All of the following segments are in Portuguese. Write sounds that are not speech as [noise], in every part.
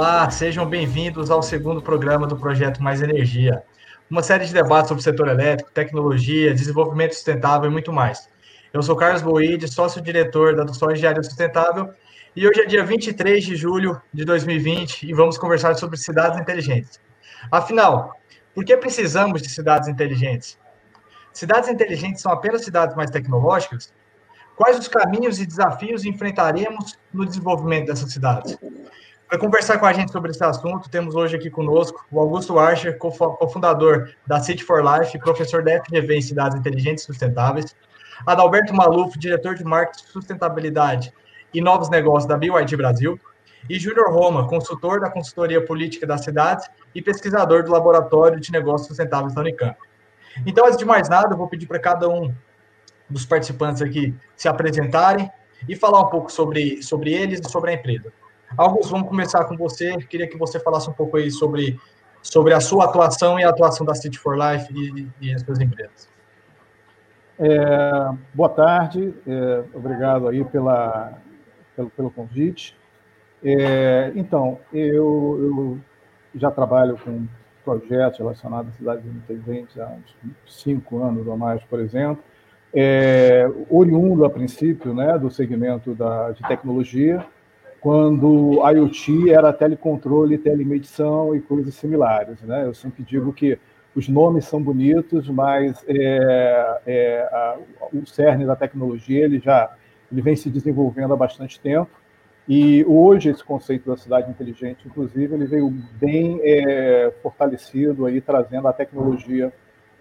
Olá, sejam bem-vindos ao segundo programa do projeto Mais Energia. Uma série de debates sobre o setor elétrico, tecnologia, desenvolvimento sustentável e muito mais. Eu sou Carlos Boide, sócio-diretor da Adoção Engenharia Sustentável, e hoje é dia 23 de julho de 2020 e vamos conversar sobre cidades inteligentes. Afinal, por que precisamos de cidades inteligentes? Cidades inteligentes são apenas cidades mais tecnológicas? Quais os caminhos e desafios enfrentaremos no desenvolvimento dessas cidades? Para conversar com a gente sobre esse assunto, temos hoje aqui conosco o Augusto Archer, cofundador da City for Life, professor da FGV em Cidades Inteligentes e Sustentáveis, Adalberto Maluf, diretor de Marketing, Sustentabilidade e Novos Negócios da BYD Brasil, e Júnior Roma, consultor da consultoria política das cidades e pesquisador do Laboratório de Negócios Sustentáveis da Unicamp. Então, antes de mais nada, eu vou pedir para cada um dos participantes aqui se apresentarem e falar um pouco sobre, sobre eles e sobre a empresa. Augusto, vamos começar com você. Queria que você falasse um pouco aí sobre, sobre a sua atuação e a atuação da City for Life e, e as suas empresas. É, boa tarde, é, obrigado aí pela, pelo, pelo convite. É, então, eu, eu, já trabalho com projetos relacionados à cidades inteligentes há uns cinco anos ou mais, por exemplo, é, oriundo a princípio né, do segmento da, de tecnologia, quando IoT era telecontrole, telemedição e coisas similares. Né? Eu sempre digo que os nomes são bonitos, mas é, é, a, o cerne da tecnologia ele já ele vem se desenvolvendo há bastante tempo e hoje esse conceito da cidade inteligente, inclusive, ele veio bem é, fortalecido aí, trazendo a tecnologia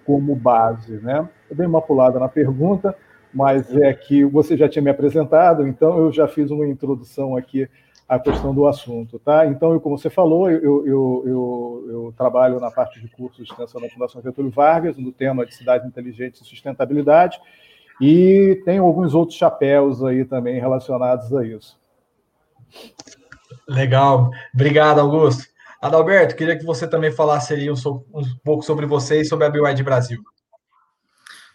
como base. Né? Eu dei uma pulada na pergunta, mas é que você já tinha me apresentado, então eu já fiz uma introdução aqui à questão do assunto. Tá? Então, eu, como você falou, eu, eu, eu, eu trabalho na parte de cursos de extensão da Fundação Getúlio Vargas, no tema de cidade inteligente e sustentabilidade, e tenho alguns outros chapéus aí também relacionados a isso. Legal, obrigado, Augusto. Adalberto, queria que você também falasse aí um, um pouco sobre você e sobre a BYD Brasil.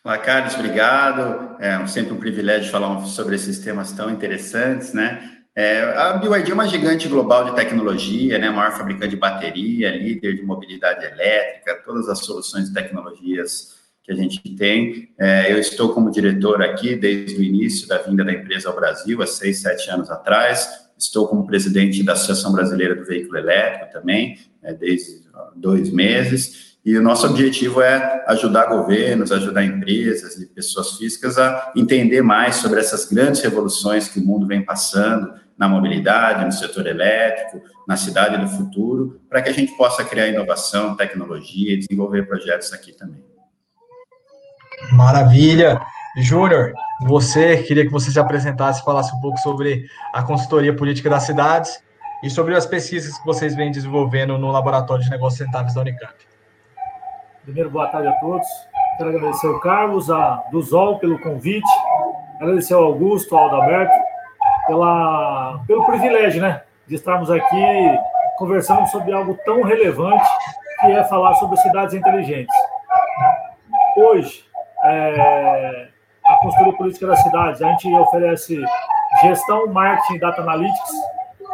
Olá, Carlos, obrigado. É sempre um privilégio falar sobre esses temas tão interessantes, né? É, a BYD é uma gigante global de tecnologia, né? Maior fabricante de bateria, líder de mobilidade elétrica, todas as soluções e tecnologias que a gente tem. É, eu estou como diretor aqui desde o início da vinda da empresa ao Brasil, há seis, sete anos atrás. Estou como presidente da Associação Brasileira do Veículo Elétrico também, é, desde dois meses. E o nosso objetivo é ajudar governos, ajudar empresas e pessoas físicas a entender mais sobre essas grandes revoluções que o mundo vem passando na mobilidade, no setor elétrico, na cidade do futuro, para que a gente possa criar inovação, tecnologia e desenvolver projetos aqui também. Maravilha! Júnior, você, queria que você se apresentasse e falasse um pouco sobre a consultoria política das cidades e sobre as pesquisas que vocês vêm desenvolvendo no Laboratório de Negócios Sustentáveis da Unicamp. Primeiro, boa tarde a todos. Quero agradecer ao Carlos, a Duzol pelo convite, agradecer ao Augusto, ao Adalberto, pela, pelo privilégio né, de estarmos aqui conversando sobre algo tão relevante que é falar sobre cidades inteligentes. Hoje, é, a consultoria política da cidade. A gente oferece gestão, marketing, data analytics.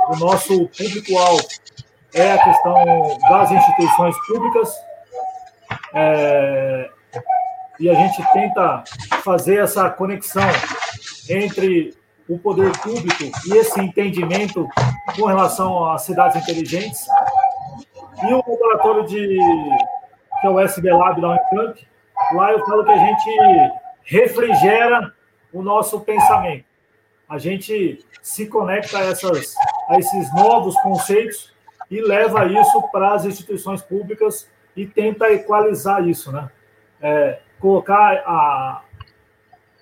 O nosso público-alvo é a questão das instituições públicas. É, e a gente tenta fazer essa conexão entre o poder público e esse entendimento com relação às cidades inteligentes. E o laboratório de que é o SB Lab da Unicamp, lá eu falo que a gente refrigera o nosso pensamento. A gente se conecta a, essas, a esses novos conceitos e leva isso para as instituições públicas e tenta equalizar isso, né? É, colocar a,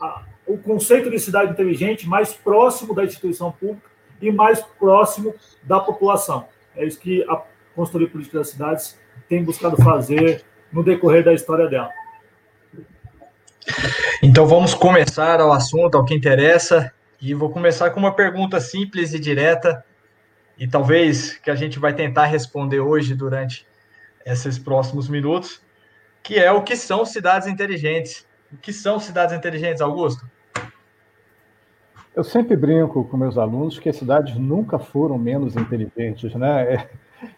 a, o conceito de cidade inteligente mais próximo da instituição pública e mais próximo da população. É isso que a consultoria política das cidades tem buscado fazer no decorrer da história dela. Então vamos começar ao assunto, ao que interessa, e vou começar com uma pergunta simples e direta, e talvez que a gente vai tentar responder hoje durante esses próximos minutos, que é o que são cidades inteligentes. O que são cidades inteligentes, Augusto? Eu sempre brinco com meus alunos que as cidades nunca foram menos inteligentes, né? É,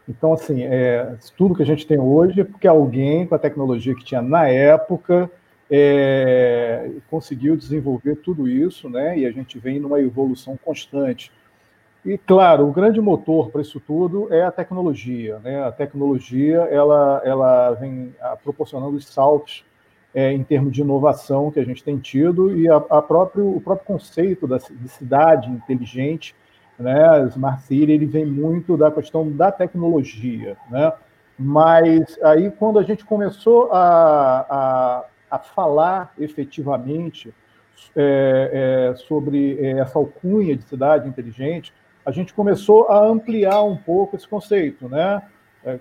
então, assim, é, tudo que a gente tem hoje é porque alguém com a tecnologia que tinha na época é, conseguiu desenvolver tudo isso, né? E a gente vem numa evolução constante. E claro, o grande motor para isso tudo é a tecnologia, né? A tecnologia ela ela vem ah, proporcionando os saltos é, em termos de inovação que a gente tem tido e a, a próprio o próprio conceito da de cidade inteligente, né? Smart City ele vem muito da questão da tecnologia, né? Mas aí quando a gente começou a, a a falar efetivamente é, é, sobre é, essa alcunha de cidade inteligente, a gente começou a ampliar um pouco esse conceito, né? É,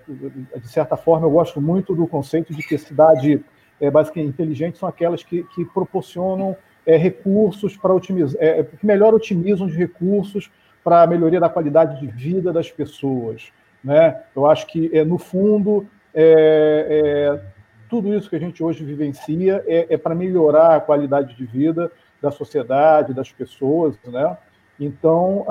de certa forma, eu gosto muito do conceito de que cidade é, basicamente inteligente são aquelas que, que proporcionam é, recursos para otimizar, é, que melhor otimizam os recursos para a melhoria da qualidade de vida das pessoas. Né? Eu acho que, é, no fundo, é, é, tudo isso que a gente hoje vivencia é, é para melhorar a qualidade de vida da sociedade, das pessoas, né? Então,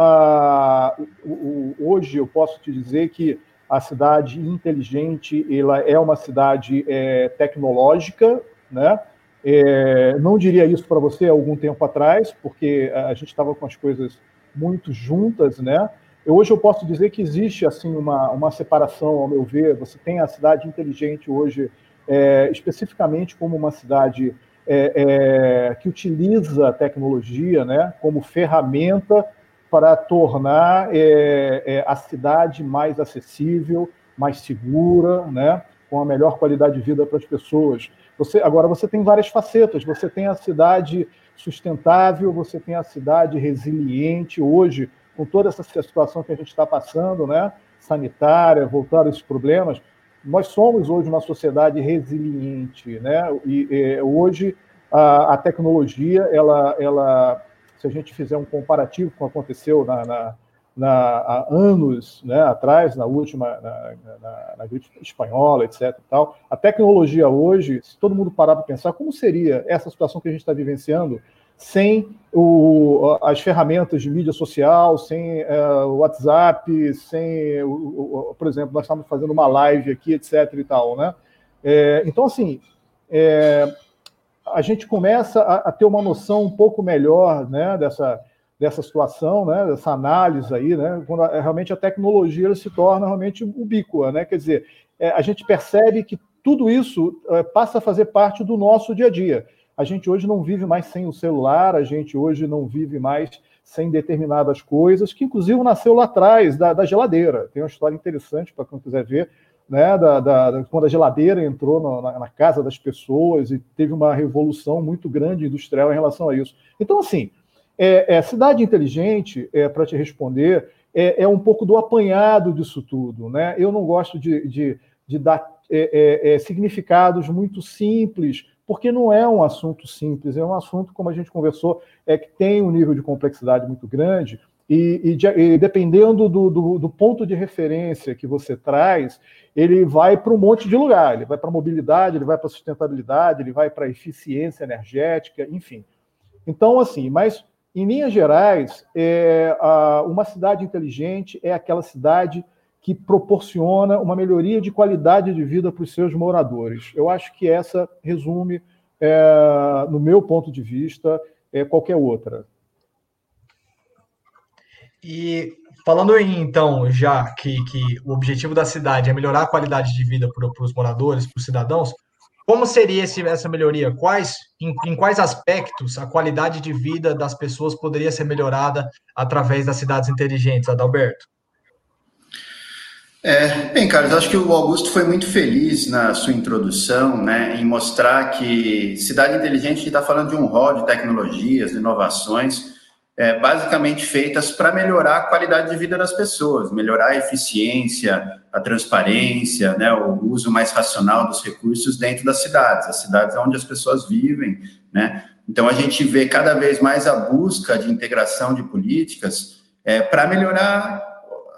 hoje eu posso te dizer que a cidade inteligente ela é uma cidade é, tecnológica, né? É, não diria isso para você algum tempo atrás, porque a gente estava com as coisas muito juntas, né? Hoje eu posso dizer que existe assim uma, uma separação, ao meu ver. Você tem a cidade inteligente hoje é, especificamente como uma cidade é, é, que utiliza a tecnologia né, como ferramenta para tornar é, é, a cidade mais acessível, mais segura, né, com a melhor qualidade de vida para as pessoas. Você, agora, você tem várias facetas. Você tem a cidade sustentável, você tem a cidade resiliente. Hoje, com toda essa situação que a gente está passando, né, sanitária, voltar a esses problemas, nós somos hoje uma sociedade resiliente, né? E, hoje a, a, tecnologia, ela, ela, se a gente fizer um comparativo com o que aconteceu na, na, na há anos né, atrás, na última, na, na, na gripe espanhola, etc. Tal, a tecnologia hoje, se todo mundo parar para pensar, como seria essa situação que a gente está vivenciando sem o, as ferramentas de mídia social, sem uh, o WhatsApp, sem, o, o, por exemplo, nós estamos fazendo uma live aqui, etc. e tal, né? É, então, assim, é, a gente começa a, a, ter uma noção um pouco melhor, né, dessa, dessa situação, né, dessa análise aí, né, quando a, realmente a tecnologia se torna realmente ubíqua, né? Quer dizer, é, a gente percebe que tudo isso é, passa a fazer parte do nosso dia a dia. A gente hoje não vive mais sem o celular, a gente hoje não vive mais sem determinadas coisas, que inclusive nasceu lá atrás, da, da geladeira. Tem uma história interessante para quem quiser ver, né, da, da, quando a geladeira entrou na, na, casa das pessoas e teve uma revolução muito grande industrial em relação a isso. Então, assim, é, é cidade inteligente, é, para te responder, é, é, um pouco do apanhado disso tudo. Né? Eu não gosto de, de, de dar é, é, é significados muito simples porque não é um assunto simples, é um assunto, como a gente conversou, é que tem um nível de complexidade muito grande, e, e, de, e dependendo do, do, do, ponto de referência que você traz, ele vai para um monte de lugar, ele vai para a mobilidade, ele vai para a sustentabilidade, ele vai para a eficiência energética, enfim. Então, assim, mas em linhas gerais, é, a, uma cidade inteligente é aquela cidade que proporciona uma melhoria de qualidade de vida para os seus moradores. Eu acho que essa resume, é, no meu ponto de vista, é, qualquer outra. E falando em, então, já que, que o objetivo da cidade é melhorar a qualidade de vida para, para os moradores, para os cidadãos, como seria esse, essa melhoria? Quais, em, em, quais aspectos a qualidade de vida das pessoas poderia ser melhorada através das cidades inteligentes, Adalberto? É, bem, Carlos, acho que o Augusto foi muito feliz na sua introdução, né, em mostrar que cidade inteligente está falando de um rol de tecnologias, de inovações, é, basicamente feitas para melhorar a qualidade de vida das pessoas, melhorar a eficiência, a transparência, né, o uso mais racional dos recursos dentro das cidades, as cidades onde as pessoas vivem, né. Então a gente vê cada vez mais a busca de integração de políticas é, para melhorar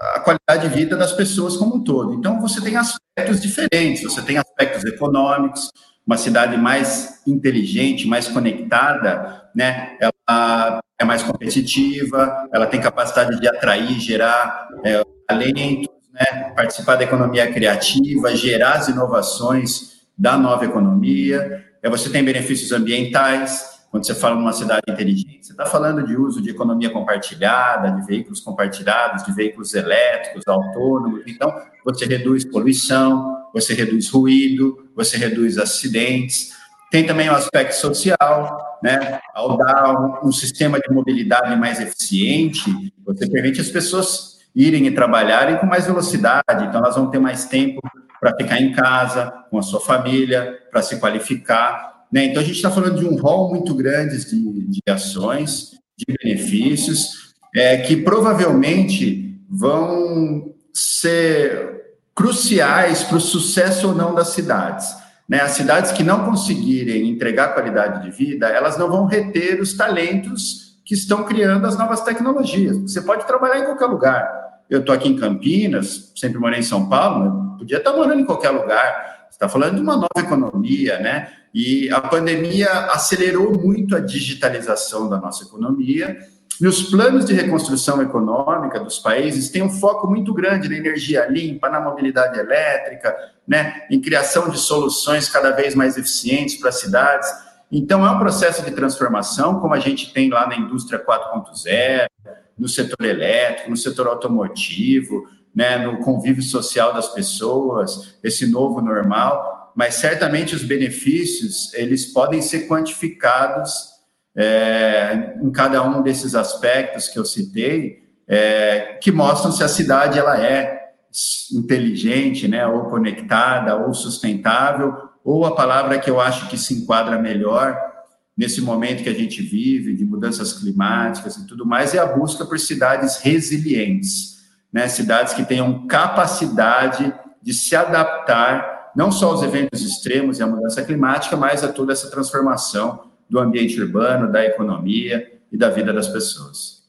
a qualidade de vida das pessoas como um todo. Então, você tem aspectos diferentes, você tem aspectos econômicos, uma cidade mais inteligente, mais conectada, né, ela é mais competitiva, ela tem capacidade de atrair, gerar é, talentos, né, participar da economia criativa, gerar as inovações da nova economia. É, você tem benefícios ambientais, quando você fala numa cidade inteligente, você está falando de uso de economia compartilhada, de veículos compartilhados, de veículos elétricos, autônomos. Então, você reduz poluição, você reduz ruído, você reduz acidentes. Tem também o aspecto social, né? Ao dar um, sistema de mobilidade mais eficiente, você permite as pessoas irem e trabalharem com mais velocidade. Então, elas vão ter mais tempo para ficar em casa, com a sua família, para se qualificar. Né? Então, a gente está falando de um rol muito grande de, de ações, de benefícios, é, que provavelmente vão ser cruciais para o sucesso ou não das cidades. Né? As cidades que não conseguirem entregar qualidade de vida, elas não vão reter os talentos que estão criando as novas tecnologias. Você pode trabalhar em qualquer lugar. Eu estou aqui em Campinas, sempre morei em São Paulo, podia estar morando em qualquer lugar. Está falando de uma nova economia, né? E a pandemia acelerou muito a digitalização da nossa economia. E os planos de reconstrução econômica dos países têm um foco muito grande na energia limpa, na mobilidade elétrica, né, em criação de soluções cada vez mais eficientes para as cidades. Então, é um processo de transformação, como a gente tem lá na indústria 4.0, no setor elétrico, no setor automotivo, né, no convívio social das pessoas, esse novo normal mas certamente os benefícios eles podem ser quantificados é, em cada um desses aspectos que eu citei, é, que mostram se a cidade ela é inteligente, né, ou conectada, ou sustentável, ou a palavra que eu acho que se enquadra melhor nesse momento que a gente vive de mudanças climáticas e tudo mais é a busca por cidades resilientes, né, cidades que tenham capacidade de se adaptar não só aos eventos extremos e à mudança climática, mas a toda essa transformação do ambiente urbano, da economia e da vida das pessoas.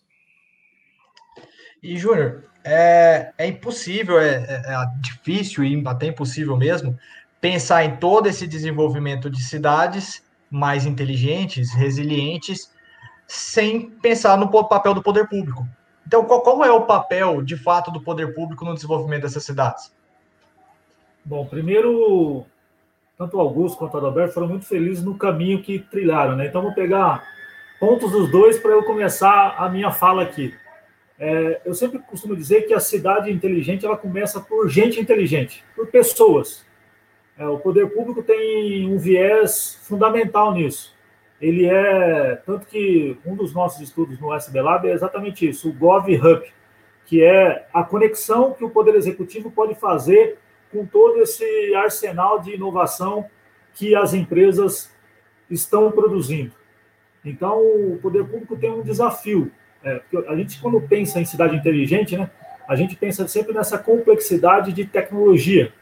E, Júnior, é, é impossível, é, é, é difícil e até impossível mesmo pensar em todo esse desenvolvimento de cidades mais inteligentes, resilientes, sem pensar no papel do poder público. Então, qual, qual é o papel, de fato, do poder público no desenvolvimento dessas cidades? Bom, primeiro, tanto o Augusto quanto o Adalberto foram muito felizes no caminho que trilharam, né? Então, vou pegar pontos dos dois para eu começar a minha fala aqui. É, eu sempre costumo dizer que a cidade inteligente ela começa por gente inteligente, por pessoas. É, o poder público tem um viés fundamental nisso. Ele é tanto que um dos nossos estudos no SB Lab é exatamente isso, o GovHub, que é a conexão que o poder executivo pode fazer com todo esse arsenal de inovação que as empresas estão produzindo. Então, o poder público tem um desafio. É, a gente, quando pensa em cidade inteligente, né, a gente pensa sempre nessa complexidade de tecnologia.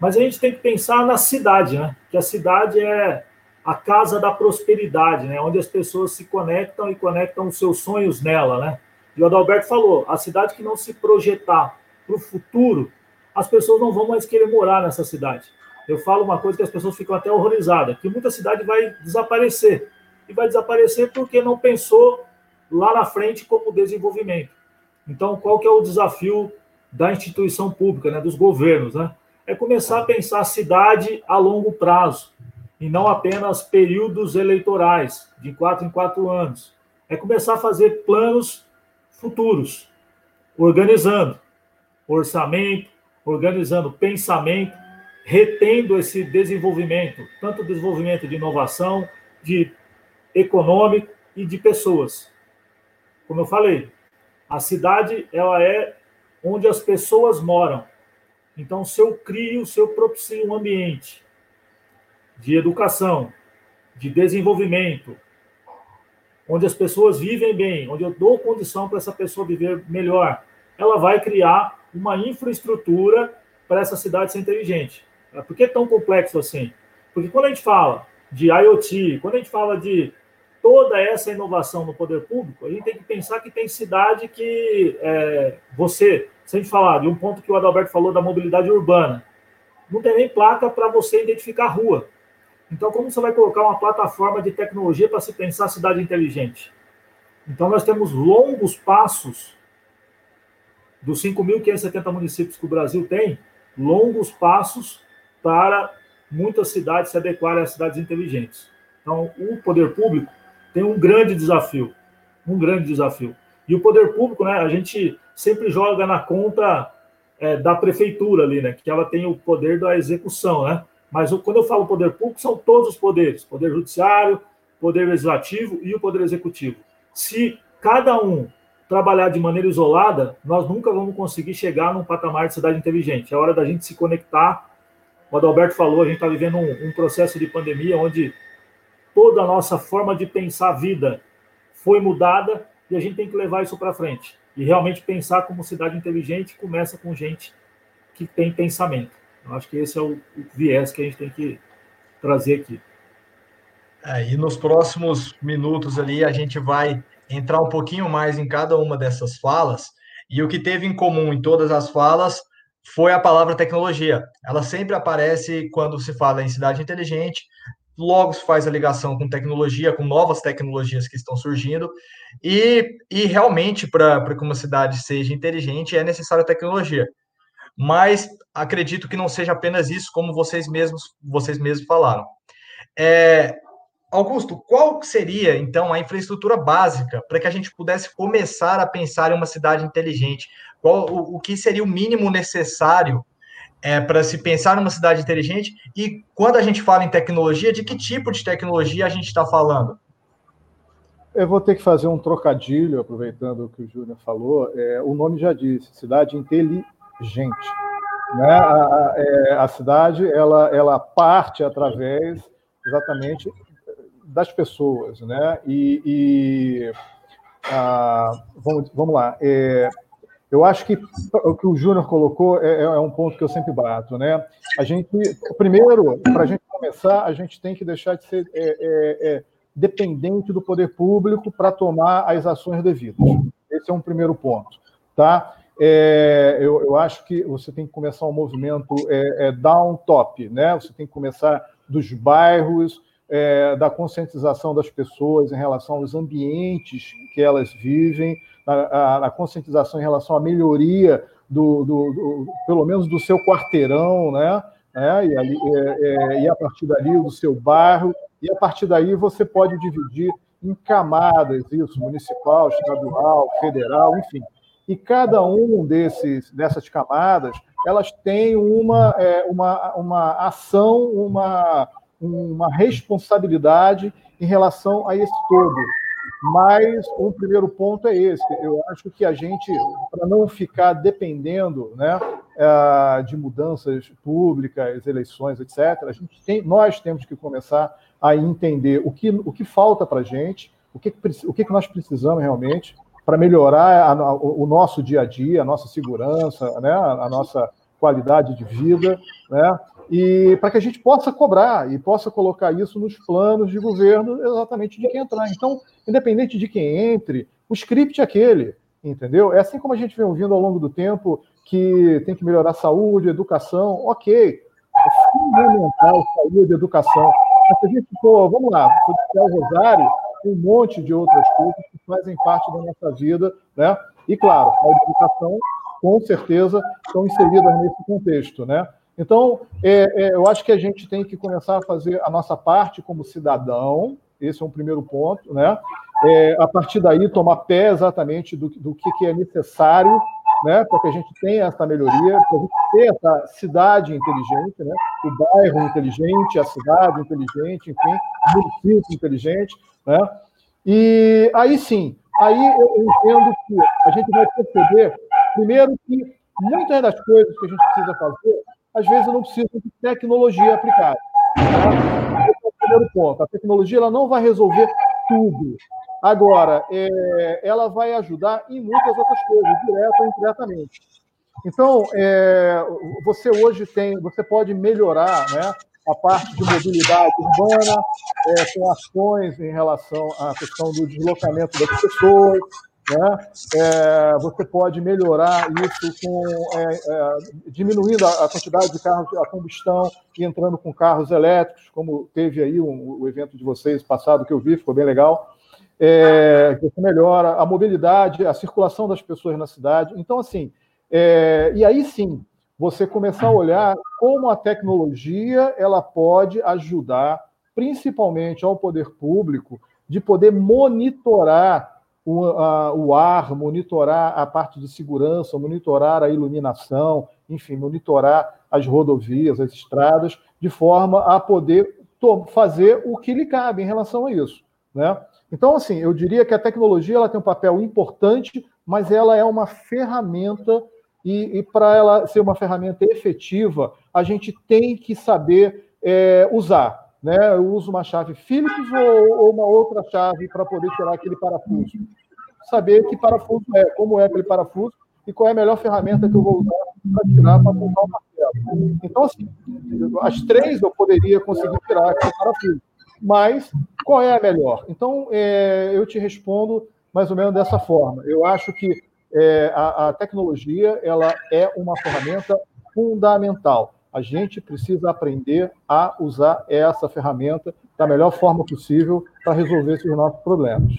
Mas a gente tem que pensar na cidade, né? que a cidade é a casa da prosperidade, né? onde as pessoas se conectam e conectam os seus sonhos nela. Né? E o Adalberto falou: a cidade que não se projetar para o futuro as pessoas não vão mais querer morar nessa cidade. Eu falo uma coisa que as pessoas ficam até horrorizadas, que muita cidade vai desaparecer. E vai desaparecer porque não pensou lá na frente como desenvolvimento. Então, qual que é o desafio da instituição pública, né, dos governos? Né? É começar a pensar a cidade a longo prazo, e não apenas períodos eleitorais, de quatro em quatro anos. É começar a fazer planos futuros, organizando orçamento, organizando pensamento, retendo esse desenvolvimento, tanto desenvolvimento de inovação, de econômico e de pessoas. Como eu falei, a cidade ela é onde as pessoas moram. Então, se eu crio, se eu propicio um ambiente de educação, de desenvolvimento, onde as pessoas vivem bem, onde eu dou condição para essa pessoa viver melhor, ela vai criar uma infraestrutura para essa cidade ser inteligente. Por que é tão complexo assim? Porque quando a gente fala de IoT, quando a gente fala de toda essa inovação no poder público, a gente tem que pensar que tem cidade que é, você, se a gente falar de um ponto que o Adalberto falou da mobilidade urbana, não tem nem placa para você identificar a rua. Então, como você vai colocar uma plataforma de tecnologia para se pensar cidade inteligente? Então, nós temos longos passos dos 5.570 municípios que o Brasil tem, longos passos para muitas cidades se adequarem às cidades inteligentes. Então, o poder público tem um grande desafio, um grande desafio. E o poder público, né, a gente sempre joga na conta é, da prefeitura ali, né, que ela tem o poder da execução, né? Mas quando eu falo poder público, são todos os poderes: poder judiciário, poder legislativo e o poder executivo. Se cada um trabalhar de maneira isolada, nós nunca vamos conseguir chegar num patamar de cidade inteligente. É hora da gente se conectar. O Adalberto falou, a gente está vivendo um, um, processo de pandemia onde toda a nossa forma de pensar a vida foi mudada e a gente tem que levar isso para frente. E realmente pensar como cidade inteligente começa com gente que tem pensamento. Eu acho que esse é o, o viés que a gente tem que trazer aqui. É, e nos próximos minutos ali a gente vai entrar um pouquinho mais em cada uma dessas falas. E o que teve em comum em todas as falas foi a palavra tecnologia. Ela sempre aparece quando se fala em cidade inteligente, logo se faz a ligação com tecnologia, com novas tecnologias que estão surgindo, e, e realmente, para que uma cidade seja inteligente, é necessária tecnologia mas acredito que não seja apenas isso, como vocês mesmos, vocês mesmos falaram. É, Augusto, qual seria, então, a infraestrutura básica para que a gente pudesse começar a pensar em uma cidade inteligente? Qual, o, o que seria o mínimo necessário é, para se pensar numa cidade inteligente? E quando a gente fala em tecnologia, de que tipo de tecnologia a gente está falando? Eu vou ter que fazer um trocadilho, aproveitando o que o Júnior falou. É, o nome já disse, cidade inteligente gente. Né? A, é, a, cidade ela, ela parte através exatamente das pessoas, né? E, e a, vamos, vamos lá. É, eu acho que o que o Júnior colocou é, é, um ponto que eu sempre bato, né? A gente, primeiro, para a gente começar, a gente tem que deixar de ser é, é, é dependente do poder público para tomar as ações devidas. Esse é um primeiro ponto, tá? É, eu, eu, acho que você tem que começar um movimento é, é down top, né? Você tem que começar dos bairros, é, da conscientização das pessoas em relação aos ambientes que elas vivem, a, a, a conscientização em relação à melhoria do, do, do, pelo menos do seu quarteirão, né? É, e, ali, é, é, e a partir dali do seu bairro, e a partir daí você pode dividir em camadas isso, municipal, estadual, federal, enfim e cada um desses dessas camadas elas têm uma, é, uma, uma ação, uma, uma responsabilidade em relação a esse todo. Mas um primeiro ponto é esse. Eu acho que a gente, para não ficar dependendo né, é, de mudanças públicas, eleições, etc., a gente tem, nós temos que começar a entender o que, o que falta para a gente, o, que, o que nós precisamos realmente, para melhorar a, o nosso dia a dia, a nossa segurança, né, a nossa qualidade de vida, né, e para que a gente possa cobrar e possa colocar isso nos planos de governo exatamente de quem entrar. Então, independente de quem entre, o script é aquele, entendeu? É assim como a gente vem ouvindo ao longo do tempo que tem que melhorar a saúde, a educação, ok, é fundamental saúde, educação. Mas se a gente for, vamos lá, se o Rosário, um monte de outras coisas que fazem parte da nossa vida, né? E claro, a educação, com certeza, estão inseridas nesse contexto, né? Então, é, é, eu acho que a gente tem que começar a fazer a nossa parte como cidadão, esse é um primeiro ponto, né? É, a partir daí, tomar pé exatamente do, do que, que é necessário né, para que a gente tenha essa melhoria, para a gente ter essa cidade inteligente, né, o bairro inteligente, a cidade inteligente, enfim, o município inteligente, né? E aí sim, aí eu entendo que a gente vai perceber, primeiro, que muitas das coisas que a gente precisa fazer, às vezes não precisa de tecnologia aplicada. Né? Esse é o primeiro ponto. A tecnologia ela não vai resolver tudo. Agora, é, ela vai ajudar em muitas outras coisas, direto ou indiretamente. Então, é, você hoje tem, você pode melhorar né, a parte de mobilidade urbana, é, com ações em relação à questão do deslocamento das pessoas, né? É, você pode melhorar isso com é, é, diminuindo a, a, quantidade de carros a combustão e entrando com carros elétricos, como teve aí um, o evento de vocês passado que eu vi, ficou bem legal. É, você melhora a mobilidade, a circulação das pessoas na cidade. Então, assim, é, e aí sim, você começar a olhar como a tecnologia ela pode ajudar, principalmente ao poder público, de poder monitorar o, a, o ar, monitorar a parte de segurança, monitorar a iluminação, enfim, monitorar as rodovias, as estradas, de forma a poder fazer o que lhe cabe em relação a isso. Né? Então, assim, eu diria que a tecnologia ela tem um papel importante, mas ela é uma ferramenta e, e para ela ser uma ferramenta efetiva, a gente tem que saber é, usar né? Eu uso uma chave Phillips ou, ou uma outra chave para poder tirar aquele parafuso. Saber que parafuso é, como é aquele parafuso e qual é a melhor ferramenta que eu vou usar para tirar, para montar o martelo. Então, assim, as três eu poderia conseguir tirar aquele parafuso. Mas qual é a melhor? Então, é, eu te respondo mais ou menos dessa forma. Eu acho que é, a, a tecnologia ela é uma ferramenta fundamental a gente precisa aprender a usar essa ferramenta da melhor forma possível para resolver esses nossos problemas.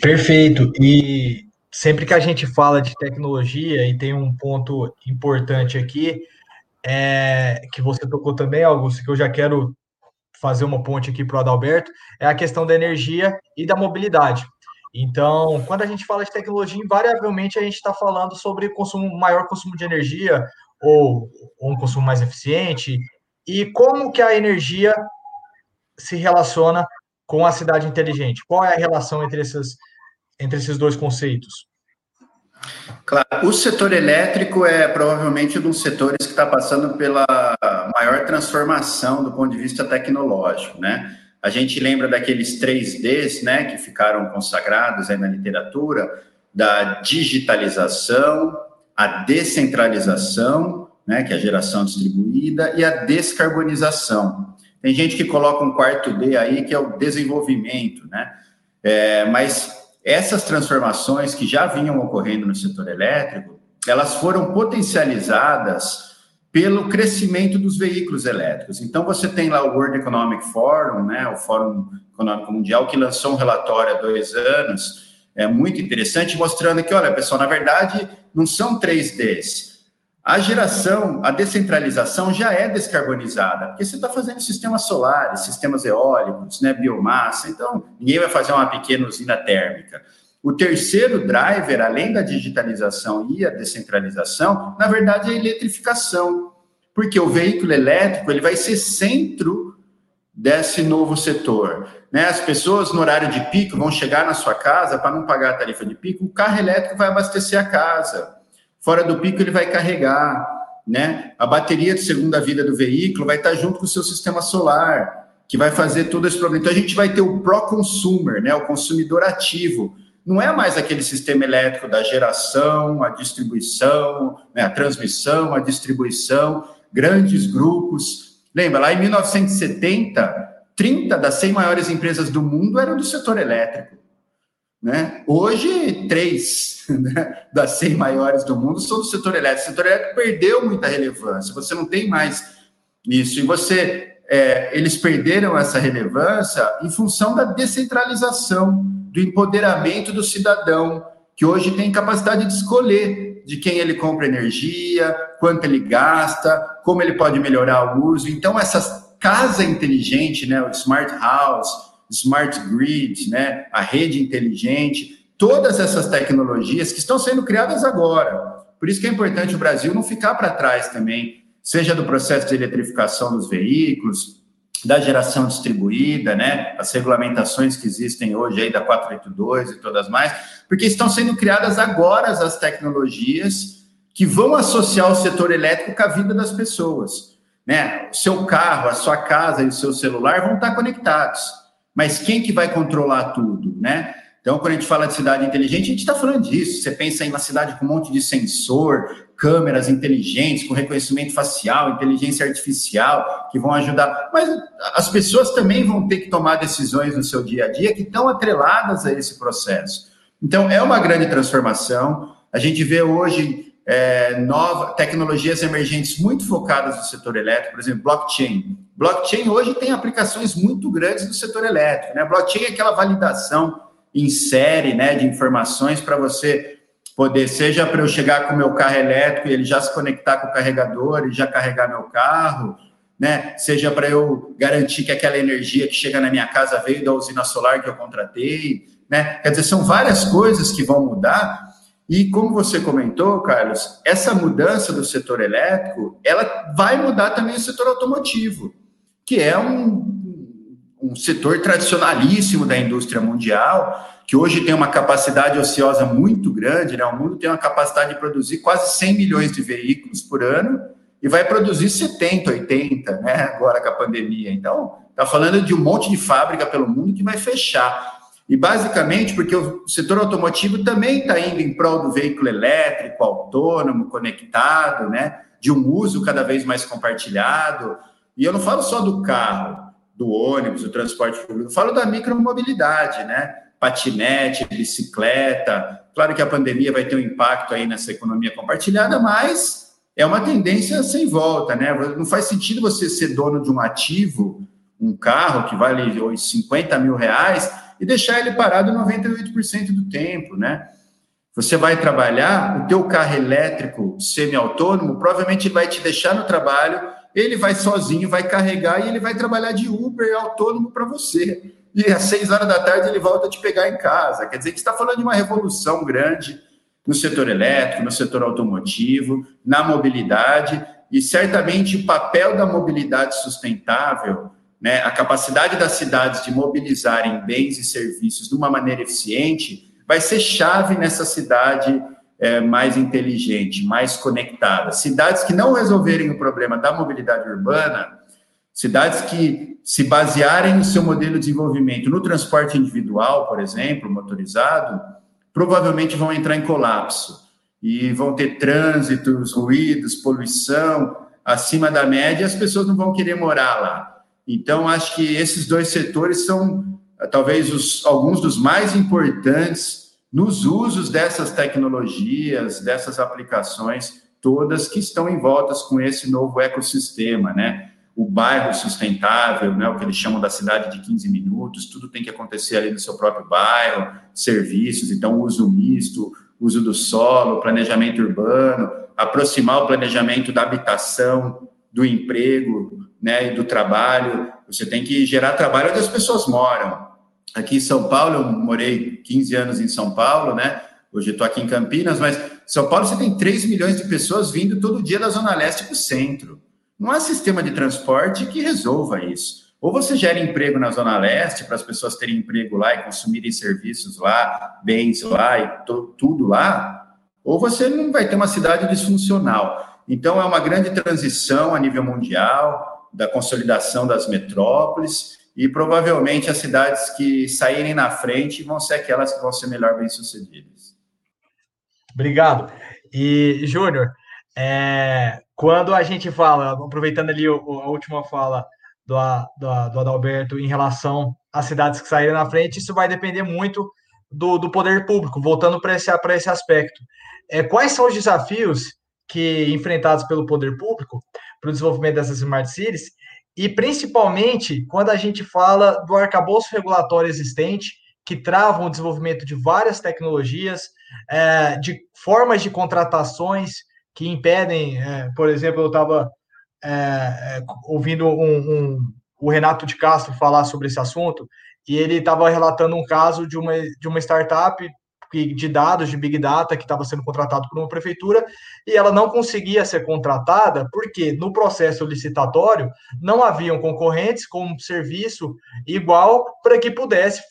Perfeito. E sempre que a gente fala de tecnologia, e tem um ponto importante aqui, é, que você tocou também, Augusto, que eu já quero fazer uma ponte aqui para o Adalberto, é a questão da energia e da mobilidade. Então, quando a gente fala de tecnologia, invariavelmente a gente está falando sobre consumo, maior consumo de energia, ou, ou um consumo mais eficiente? E como que a energia se relaciona com a cidade inteligente? Qual é a relação entre esses, entre esses dois conceitos? Claro, o setor elétrico é provavelmente um dos setores que está passando pela maior transformação do ponto de vista tecnológico, né? A gente lembra daqueles 3Ds, né, que ficaram consagrados aí na literatura, da digitalização, a descentralização, né, que é a geração distribuída, e a descarbonização. Tem gente que coloca um quarto D aí, que é o desenvolvimento, né? É, mas essas transformações que já vinham ocorrendo no setor elétrico, elas foram potencializadas pelo crescimento dos veículos elétricos. Então, você tem lá o World Economic Forum, né, o Fórum Econômico Mundial, que lançou um relatório há dois anos, é muito interessante, mostrando que, olha, pessoal, na verdade, não são 3Ds. A geração, a descentralização já é descarbonizada, porque você está fazendo sistemas solares, sistemas eólicos, né, biomassa, então ninguém vai fazer uma pequena usina térmica. O terceiro driver, além da digitalização e a descentralização, na verdade é a eletrificação, porque o veículo elétrico ele vai ser centro desse novo setor. Né? As pessoas no horário de pico vão chegar na sua casa para não pagar a tarifa de pico, o carro elétrico vai abastecer a casa. Fora do pico ele vai carregar, né? A bateria de segunda vida do veículo vai estar junto com o seu sistema solar, que vai fazer todo esse problema. Então a gente vai ter o pro-consumer, né? O consumidor ativo. Não é mais aquele sistema elétrico da geração, a distribuição, né? a transmissão, a distribuição, grandes grupos Lembra, lá em 1970, 30 das 100 maiores empresas do mundo eram do setor elétrico. Né? Hoje, três né, das 100 maiores do mundo são do setor elétrico. O setor elétrico perdeu muita relevância, você não tem mais isso. E você, é, eles perderam essa relevância em função da descentralização, do empoderamento do cidadão, que hoje tem capacidade de escolher de quem ele compra energia, quanto ele gasta, como ele pode melhorar o uso. Então, essa casa inteligente, né, o smart house, smart grid, né, a rede inteligente, todas essas tecnologias que estão sendo criadas agora. Por isso que é importante o Brasil não ficar para trás também, seja do processo de eletrificação dos veículos, da geração distribuída, né, as regulamentações que existem hoje aí da 482 e todas mais, porque estão sendo criadas agora as tecnologias que vão associar o setor elétrico com a vida das pessoas, né? O seu carro, a sua casa e o seu celular vão estar conectados, mas quem que vai controlar tudo, né? Então, quando a gente fala de cidade inteligente, a gente está falando disso. Você pensa em uma cidade com um monte de sensor, câmeras inteligentes, com reconhecimento facial, inteligência artificial, que vão ajudar. Mas as pessoas também vão ter que tomar decisões no seu dia a dia que estão atreladas a esse processo. Então, é uma grande transformação. A gente vê hoje é, novas tecnologias emergentes muito focadas no setor elétrico, por exemplo, blockchain. Blockchain hoje tem aplicações muito grandes no setor elétrico. Né? Blockchain é aquela validação em série né, de informações para você poder, seja para eu chegar com o meu carro elétrico e ele já se conectar com o carregador e já carregar meu carro, né? Seja para eu garantir que aquela energia que chega na minha casa veio da usina solar que eu contratei, né? Quer dizer, são várias coisas que vão mudar. E como você comentou, Carlos, essa mudança do setor elétrico, ela vai mudar também o setor automotivo, que é um, um setor tradicionalíssimo da indústria mundial, que hoje tem uma capacidade ociosa muito grande, né? O mundo tem uma capacidade de produzir quase 100 milhões de veículos por ano e vai produzir 70, 80, né? Agora com a pandemia. Então, está falando de um monte de fábrica pelo mundo que vai fechar. E basicamente porque o setor automotivo também está indo em prol do veículo elétrico, autônomo, conectado, né? De um uso cada vez mais compartilhado. E eu não falo só do carro, do ônibus, do transporte público, falo da micromobilidade, né? patinete, bicicleta. Claro que a pandemia vai ter um impacto aí nessa economia compartilhada, mas é uma tendência sem volta, né? Não faz sentido você ser dono de um ativo, um carro que vale 50 mil reais, e deixar ele parado 98% do tempo, né? Você vai trabalhar, o teu carro elétrico semi-autônomo, provavelmente vai te deixar no trabalho, ele vai sozinho, vai carregar e ele vai trabalhar de Uber autônomo para você e às seis horas da tarde ele volta a te pegar em casa. Quer dizer que está falando de uma revolução grande no setor elétrico, no setor automotivo, na mobilidade, e certamente o papel da mobilidade sustentável, né, a capacidade das cidades de mobilizarem bens e serviços de uma maneira eficiente, vai ser chave nessa cidade é, mais inteligente, mais conectada. Cidades que não resolverem o problema da mobilidade urbana, cidades que se basearem no seu modelo de desenvolvimento no transporte individual, por exemplo, motorizado, provavelmente vão entrar em colapso e vão ter trânsitos, ruídos, poluição acima da média, as pessoas não vão querer morar lá. Então, acho que esses dois setores são talvez os, alguns dos mais importantes nos usos dessas tecnologias, dessas aplicações todas que estão em voltas com esse novo ecossistema, né? o bairro sustentável, né, o que eles chamam da cidade de 15 minutos, tudo tem que acontecer ali no seu próprio bairro, serviços, então uso misto, uso do solo, planejamento urbano, aproximar o planejamento da habitação, do emprego, né, e do trabalho. Você tem que gerar trabalho onde as pessoas moram. Aqui em São Paulo, eu morei 15 anos em São Paulo, né? Hoje estou aqui em Campinas, mas São Paulo você tem 3 milhões de pessoas vindo todo dia da Zona Leste para o centro. Não há sistema de transporte que resolva isso. Ou você gera emprego na Zona Leste para as pessoas terem emprego lá e consumirem serviços lá, bens lá e tudo lá, ou você não vai ter uma cidade disfuncional. Então, é uma grande transição a nível mundial da consolidação das metrópoles e provavelmente as cidades que saírem na frente vão ser aquelas que vão ser melhor bem-sucedidas. Obrigado. E, Júnior, é, quando a gente fala, aproveitando ali a última fala do, do, do Adalberto em relação às cidades que saíram na frente, isso vai depender muito do, do poder público, voltando para esse, esse aspecto. É, quais são os desafios que enfrentados pelo poder público para o desenvolvimento dessas smart cities e principalmente quando a gente fala do arcabouço regulatório existente que travam o desenvolvimento de várias tecnologias, é, de formas de contratações que impedem, é, por exemplo, eu estava é, é, ouvindo um, um, o Renato de Castro falar sobre esse assunto, e ele estava relatando um caso de uma, de uma startup de dados de Big Data que estava sendo contratado por uma prefeitura e ela não conseguia ser contratada porque no processo licitatório não haviam concorrentes com um serviço igual para que pudesse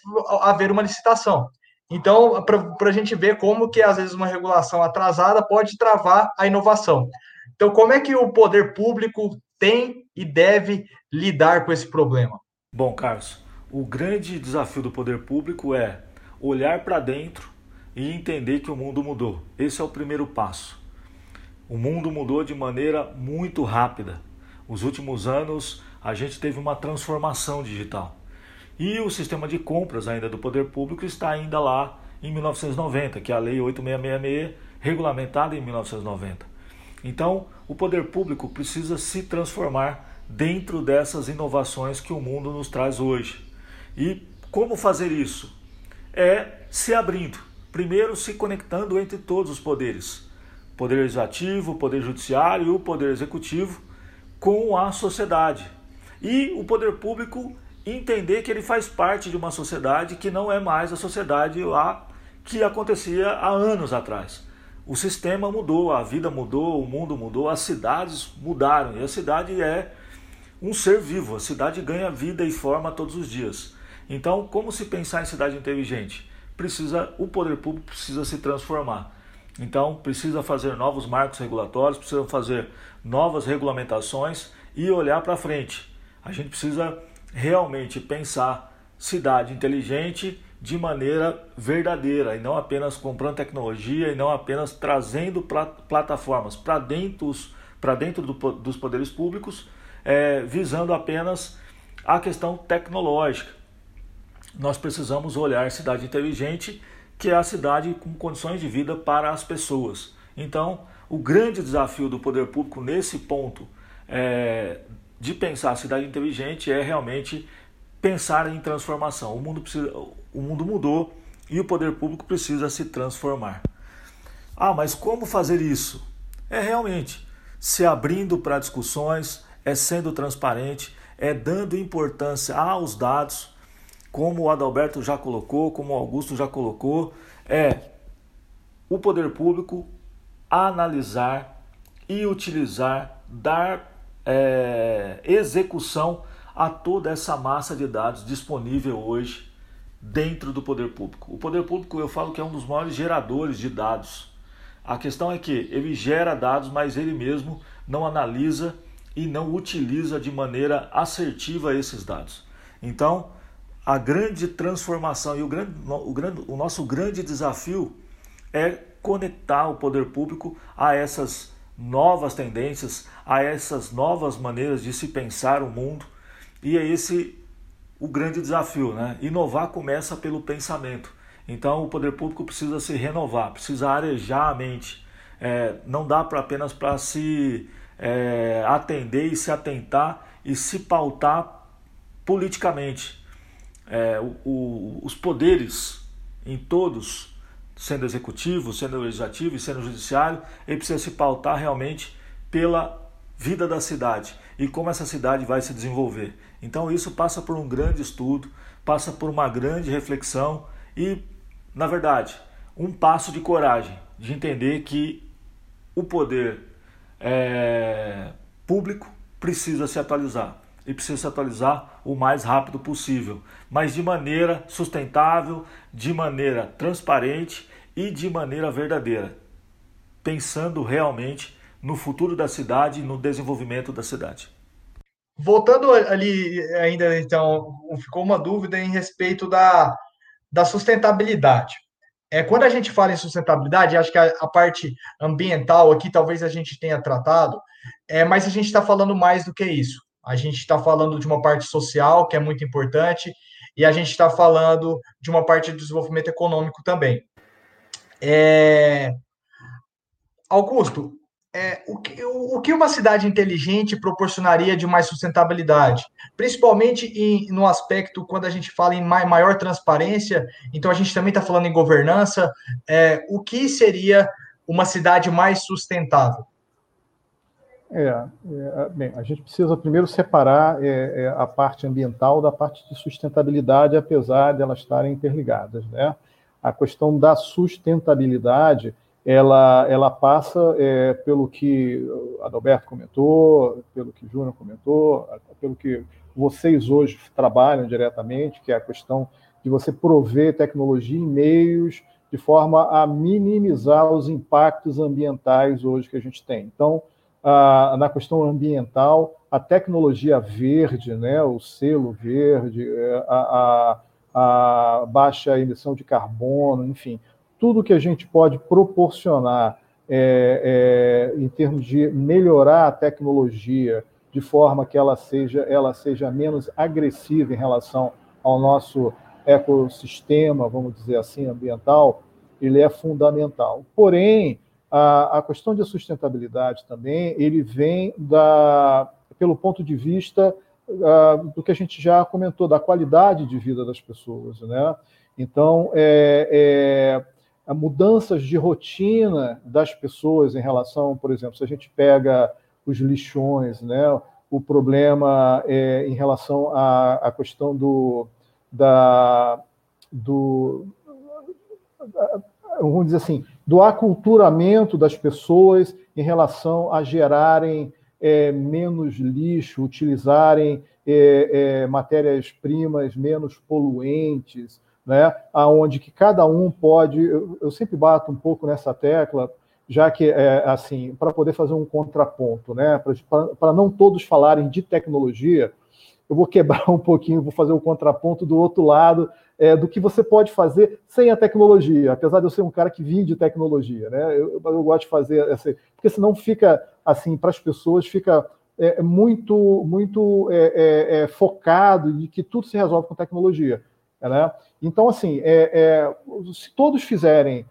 haver uma licitação. Então, para a gente ver como que às vezes uma regulação atrasada pode travar a inovação. Então, como é que o poder público tem e deve lidar com esse problema? Bom, Carlos, o grande desafio do poder público é olhar para dentro e entender que o mundo mudou. Esse é o primeiro passo. O mundo mudou de maneira muito rápida. Os últimos anos a gente teve uma transformação digital. E o sistema de compras ainda do poder público está ainda lá em 1990, que é a Lei 8666, regulamentada em 1990. Então, o poder público precisa se transformar dentro dessas inovações que o mundo nos traz hoje. E como fazer isso? É se abrindo. Primeiro, se conectando entre todos os poderes: poder legislativo, poder judiciário e o poder executivo com a sociedade. E o poder público entender que ele faz parte de uma sociedade que não é mais a sociedade lá que acontecia há anos atrás. O sistema mudou, a vida mudou, o mundo mudou, as cidades mudaram e a cidade é um ser vivo, a cidade ganha vida e forma todos os dias. Então, como se pensar em cidade inteligente? Precisa, o poder público precisa se transformar. Então, precisa fazer novos marcos regulatórios, precisa fazer novas regulamentações e olhar para frente. A gente precisa realmente pensar cidade inteligente de maneira verdadeira e não apenas comprando tecnologia e não apenas trazendo plataformas para dentro, pra dentro do, dos poderes públicos, é, visando apenas a questão tecnológica. Nós precisamos olhar cidade inteligente, que é a cidade com condições de vida para as pessoas. Então, o grande desafio do poder público nesse ponto é, de pensar a cidade inteligente é realmente pensar em transformação. O mundo, precisa, o mundo mudou e o poder público precisa se transformar. Ah, mas como fazer isso? É realmente se abrindo para discussões, é sendo transparente, é dando importância aos dados, como o Adalberto já colocou, como o Augusto já colocou, é o poder público analisar e utilizar, dar é, execução a toda essa massa de dados disponível hoje dentro do poder público. O poder público, eu falo que é um dos maiores geradores de dados. A questão é que ele gera dados, mas ele mesmo não analisa e não utiliza de maneira assertiva esses dados. Então, a grande transformação e o, grande, o, grande, o nosso grande desafio é conectar o poder público a essas novas tendências, a essas novas maneiras de se pensar o mundo. E é esse o grande desafio, né? Inovar começa pelo pensamento. Então o poder público precisa se renovar, precisa arejar a mente. É, não dá para apenas para se é, atender e se atentar e se pautar politicamente. É, o, o, os poderes em todos sendo executivo, sendo legislativo e sendo judiciário, ele precisa se pautar realmente pela vida da cidade e como essa cidade vai se desenvolver. Então isso passa por um grande estudo, passa por uma grande reflexão e, na verdade, um passo de coragem de entender que o poder é, público precisa se atualizar e precisa se atualizar o mais rápido possível, mas de maneira sustentável, de maneira transparente e de maneira verdadeira, pensando realmente no futuro da cidade e no desenvolvimento da cidade. Voltando ali ainda, então, ficou uma dúvida em respeito da, da sustentabilidade. É, quando a gente fala em sustentabilidade, acho que a, a parte ambiental aqui talvez a gente tenha tratado, é, mas a gente está falando mais do que isso. A gente está falando de uma parte social, que é muito importante, e a gente está falando de uma parte de desenvolvimento econômico também. É... Augusto, é, o, que, o, que, uma cidade inteligente proporcionaria de mais sustentabilidade? Principalmente em, no aspecto quando a gente fala em maior transparência, então a gente também está falando em governança. É, o que seria uma cidade mais sustentável? É, é, bem, a gente precisa primeiro separar é, é, a parte ambiental da parte de sustentabilidade, apesar de elas estarem interligadas. Né? A questão da sustentabilidade, ela, ela passa é, pelo que Adalberto comentou, pelo que Júnior comentou, pelo que vocês hoje trabalham diretamente, que é a questão de você prover tecnologia e meios de forma a minimizar os impactos ambientais hoje que a gente tem. Então, ah, na questão ambiental, a tecnologia verde, né, o selo verde, é, a, a, a baixa emissão de carbono, enfim, tudo que a gente pode proporcionar é, é, em termos de melhorar a tecnologia de forma que ela seja, ela seja menos agressiva em relação ao nosso ecossistema, vamos dizer assim, ambiental, ele é fundamental. Porém, a, a questão de sustentabilidade também, ele vem da, pelo ponto de vista uh, do que a gente já comentou, da qualidade de vida das pessoas. Né? Então, é, é, mudanças de rotina das pessoas em relação, por exemplo, se a gente pega os lixões, né? o problema é, em relação à, à questão do, da, do, vamos dizer assim, do aculturamento das pessoas em relação a gerarem é, menos lixo, utilizarem é, é, matérias-primas menos poluentes, né? aonde que cada um pode, eu, eu, sempre bato um pouco nessa tecla, já que é assim, para poder fazer um contraponto, né? para não todos falarem de tecnologia, eu vou quebrar [laughs] um pouquinho, vou fazer o contraponto do outro lado, é, do que você pode fazer sem a tecnologia, apesar de eu ser um cara que vim de tecnologia, né? Eu, eu gosto de fazer essa, porque senão fica assim para as pessoas fica é, muito muito é, é, é, focado de que tudo se resolve com tecnologia, né? Então assim, é, se todos fizerem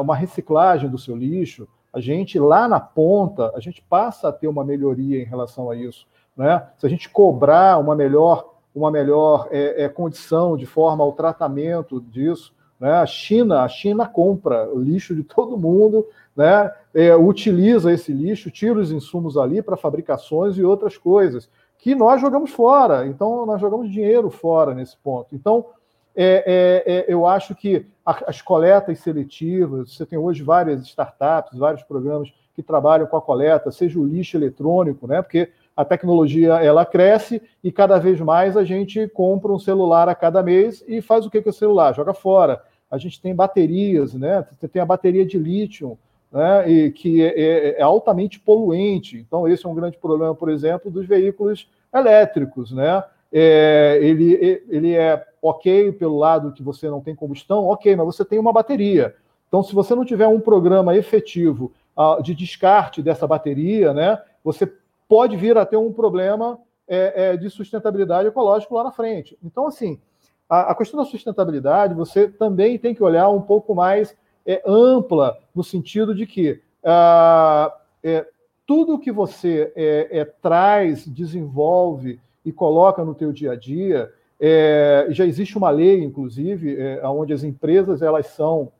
uma reciclagem do seu lixo, a gente lá na ponta a gente passa a ter uma melhoria em relação a isso, né? Se a gente cobrar uma melhor uma melhor é, é, condição de forma ao tratamento disso. Né? A China, a China compra o lixo de todo mundo, né? É, utiliza esse lixo, tira os insumos ali para fabricações e outras coisas que nós jogamos fora. Então nós jogamos dinheiro fora nesse ponto. Então é, é, é eu acho que as coletas seletivas, você tem hoje várias startups, vários programas que trabalham com a coleta, seja o lixo eletrônico, né? Porque a tecnologia ela cresce e cada vez mais a gente compra um celular a cada mês e faz o que com o celular? Joga fora. A gente tem baterias, né? Você tem a bateria de lítio, né? E que é, é, é altamente poluente. Então esse é um grande problema, por exemplo, dos veículos elétricos, né? É, ele, ele é ok pelo lado que você não tem combustão, ok, mas você tem uma bateria. Então, se você não tiver um programa efetivo uh, de descarte dessa bateria, né, você pode vir a ter um problema é, é, de sustentabilidade ecológica lá na frente. Então, assim, a, a, questão da sustentabilidade você também tem que olhar um pouco mais é, ampla, no sentido de que ah, é, tudo que você é, é, traz, desenvolve e coloca no teu dia a dia, já existe uma lei, inclusive, onde as empresas elas são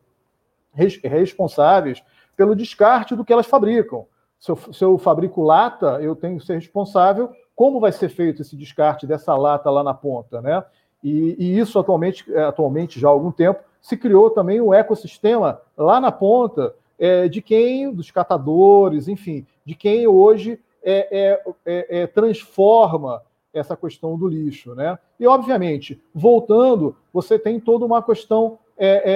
res, responsáveis pelo descarte do que elas fabricam se eu, se eu fabrico lata, eu tenho que ser responsável como vai ser feito esse descarte dessa lata lá na ponta, né? E, e, isso atualmente, é, atualmente já há algum tempo se criou também um ecossistema lá na ponta é, de quem, dos catadores, enfim, de quem hoje é, é, é, é transforma essa questão do lixo, né? E obviamente, voltando, você tem toda uma questão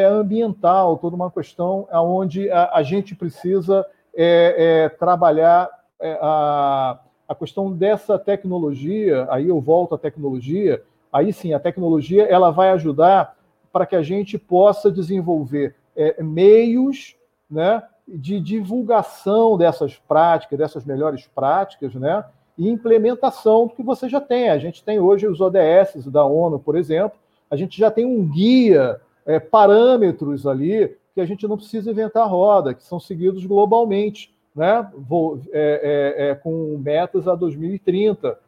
ambiental, toda uma questão onde a, a gente precisa é, é, trabalhar é, a, a questão dessa tecnologia, aí eu volto à tecnologia, aí sim, a tecnologia ela vai ajudar para que a gente possa desenvolver é, meios né, de divulgação dessas práticas, dessas melhores práticas, né, e implementação do que você já tem. A gente tem hoje os ODS da ONU, por exemplo, a gente já tem um guia, é, parâmetros ali que a gente não precisa inventar roda, que são seguidos globalmente, né? Vou, é, é, é, com metas a 2030.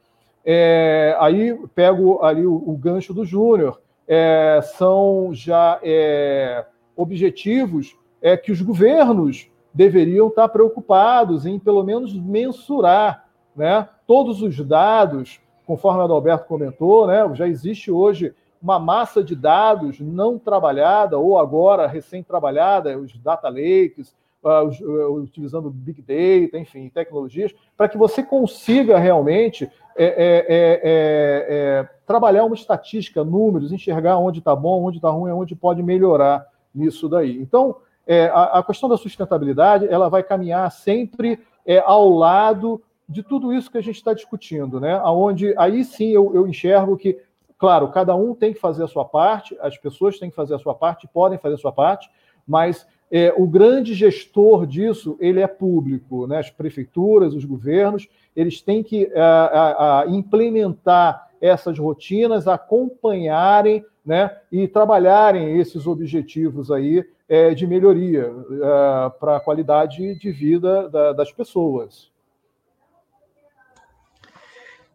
É, aí pego ali o, o gancho do Júnior. É, são já é, objetivos é, que os governos deveriam estar preocupados em, pelo menos, mensurar né? todos os dados, conforme a Adalberto comentou, né? já existe hoje uma massa de dados não trabalhada, ou agora recém-trabalhada, os data lakes, uh, uh, utilizando Big Data, enfim, tecnologias, para que você consiga realmente é, é, é, trabalhar uma estatística, números, enxergar onde está bom, onde está ruim, onde pode melhorar nisso daí. Então, é, a, a, questão da sustentabilidade ela vai caminhar sempre é, ao lado de tudo isso que a gente está discutindo, né? Aonde aí sim eu, eu enxergo que claro, cada um tem que fazer a sua parte, as pessoas têm que fazer a sua parte, podem fazer a sua parte, mas é, o grande gestor disso ele é público, né? as prefeituras, os governos, eles têm que a implementar essas rotinas, acompanharem né? e trabalharem esses objetivos aí é, de melhoria é, para a qualidade de vida da, das pessoas.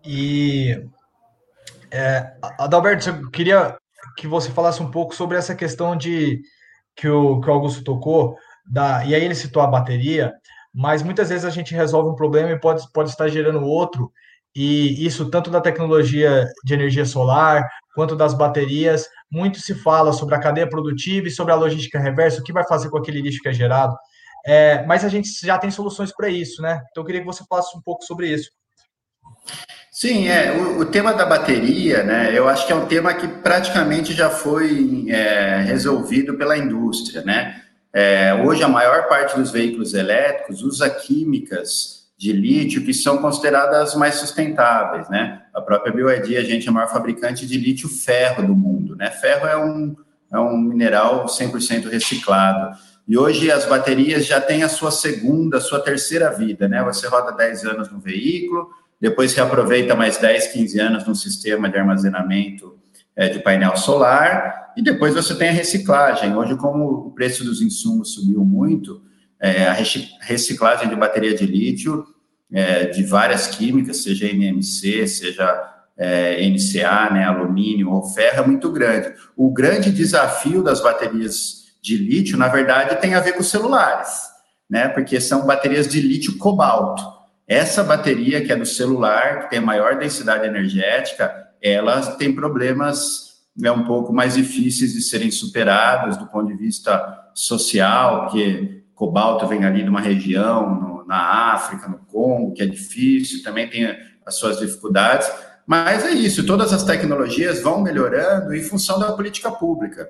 E, é, Adalberto, eu queria que você falasse um pouco sobre essa questão de que o, que o Augusto tocou, da, e aí ele citou a bateria, mas muitas vezes a gente resolve um problema e pode, pode estar gerando outro, e isso tanto da tecnologia de energia solar quanto das baterias, muito se fala sobre a cadeia produtiva e sobre a logística reversa, o que vai fazer com aquele lixo que é gerado. É, mas a gente já tem soluções para isso, né? Então eu queria que você falasse um pouco sobre isso. Sim, é, o, o, tema da bateria, né, eu acho que é um tema que praticamente já foi é, resolvido pela indústria, né? É, hoje a maior parte dos veículos elétricos usa químicas de lítio que são consideradas mais sustentáveis, né? A própria BioID, a gente é a maior fabricante de lítio ferro do mundo, né? Ferro é um, é um mineral 100% reciclado. E hoje as baterias já têm a sua segunda, a sua terceira vida, né? Você roda 10 anos no veículo, depois reaproveita mais 10, 15 anos no sistema de armazenamento é, de painel solar, e depois você tem a reciclagem. Hoje, como o preço dos insumos subiu muito, é, a reciclagem de bateria de lítio, é, de várias químicas, seja NMC, seja NCA, né, alumínio ou ferro, é muito grande. O grande desafio das baterias de lítio, na verdade, tem a ver com celulares, né, porque são baterias de lítio cobalto. Essa bateria, que é do celular, que tem maior densidade energética, ela tem problemas né, um pouco mais difíceis de serem superados do ponto de vista social, que cobalto vem ali de uma região no, na África, no Congo, que é difícil, também tem as suas dificuldades. Mas é isso, todas as tecnologias vão melhorando em função da política pública.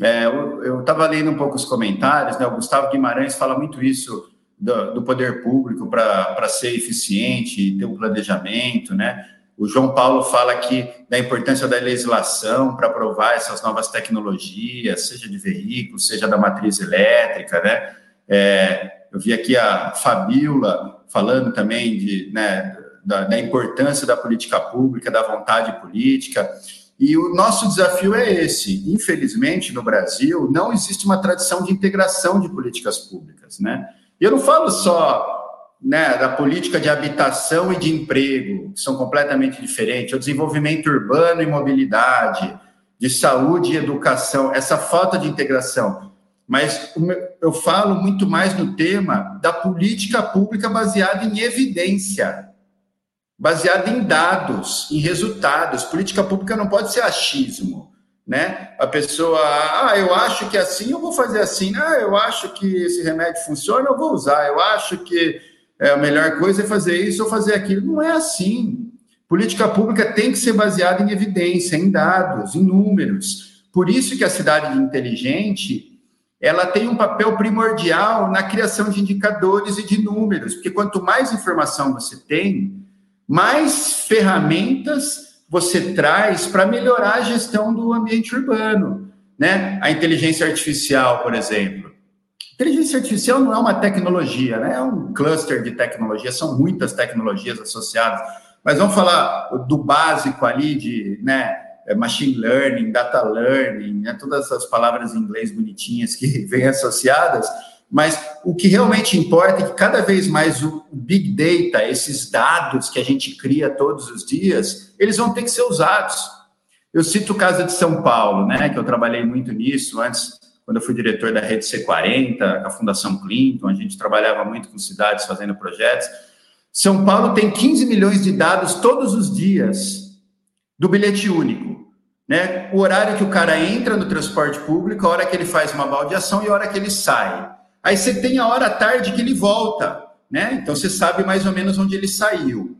É, eu estava lendo um pouco os comentários, né? O Gustavo Guimarães fala muito isso do, do poder público para ser eficiente, ter um planejamento, né? O João Paulo fala aqui da importância da legislação para aprovar essas novas tecnologias, seja de veículos, seja da matriz elétrica, né? É, eu vi aqui a Fabiola falando também de, né, da, da, importância da política pública, da vontade política. E o nosso desafio é esse. Infelizmente, no Brasil, não existe uma tradição de integração de políticas públicas, né? E eu não falo só né, da política de habitação e de emprego, que são completamente diferentes, o desenvolvimento urbano e mobilidade, de saúde e educação, essa falta de integração. Mas eu falo muito mais no tema da política pública baseada em evidência, baseada em dados, em resultados. Política pública não pode ser achismo né? A pessoa, ah, eu acho que é assim, eu vou fazer assim. Ah, eu acho que esse remédio funciona, eu vou usar. Eu acho que é, a melhor coisa é fazer isso ou fazer aquilo. Não é assim. Política pública tem que ser baseada em evidência, em dados, em números. Por isso que a cidade inteligente ela tem um papel primordial na criação de indicadores e de números, porque quanto mais informação você tem, mais ferramentas você traz para melhorar a gestão do ambiente urbano, né? A inteligência artificial, por exemplo. Inteligência artificial não é uma tecnologia, né? É um cluster de tecnologias, são muitas tecnologias associadas. Mas vamos falar do básico ali de, né, machine learning, data learning, né, todas essas palavras em inglês bonitinhas que [laughs] vêm associadas mas o que realmente importa é que cada vez mais o Big Data, esses dados que a gente cria todos os dias, eles vão ter que ser usados. Eu cito o caso de São Paulo, né, que eu trabalhei muito nisso antes, quando eu fui diretor da Rede C40, a Fundação Clinton, a gente trabalhava muito com cidades fazendo projetos. São Paulo tem 15 milhões de dados todos os dias do bilhete único. Né? O horário que o cara entra no transporte público, a hora que ele faz uma baldeação e a hora que ele sai. Aí você tem a hora tarde que ele volta, né? Então você sabe mais ou menos onde ele saiu.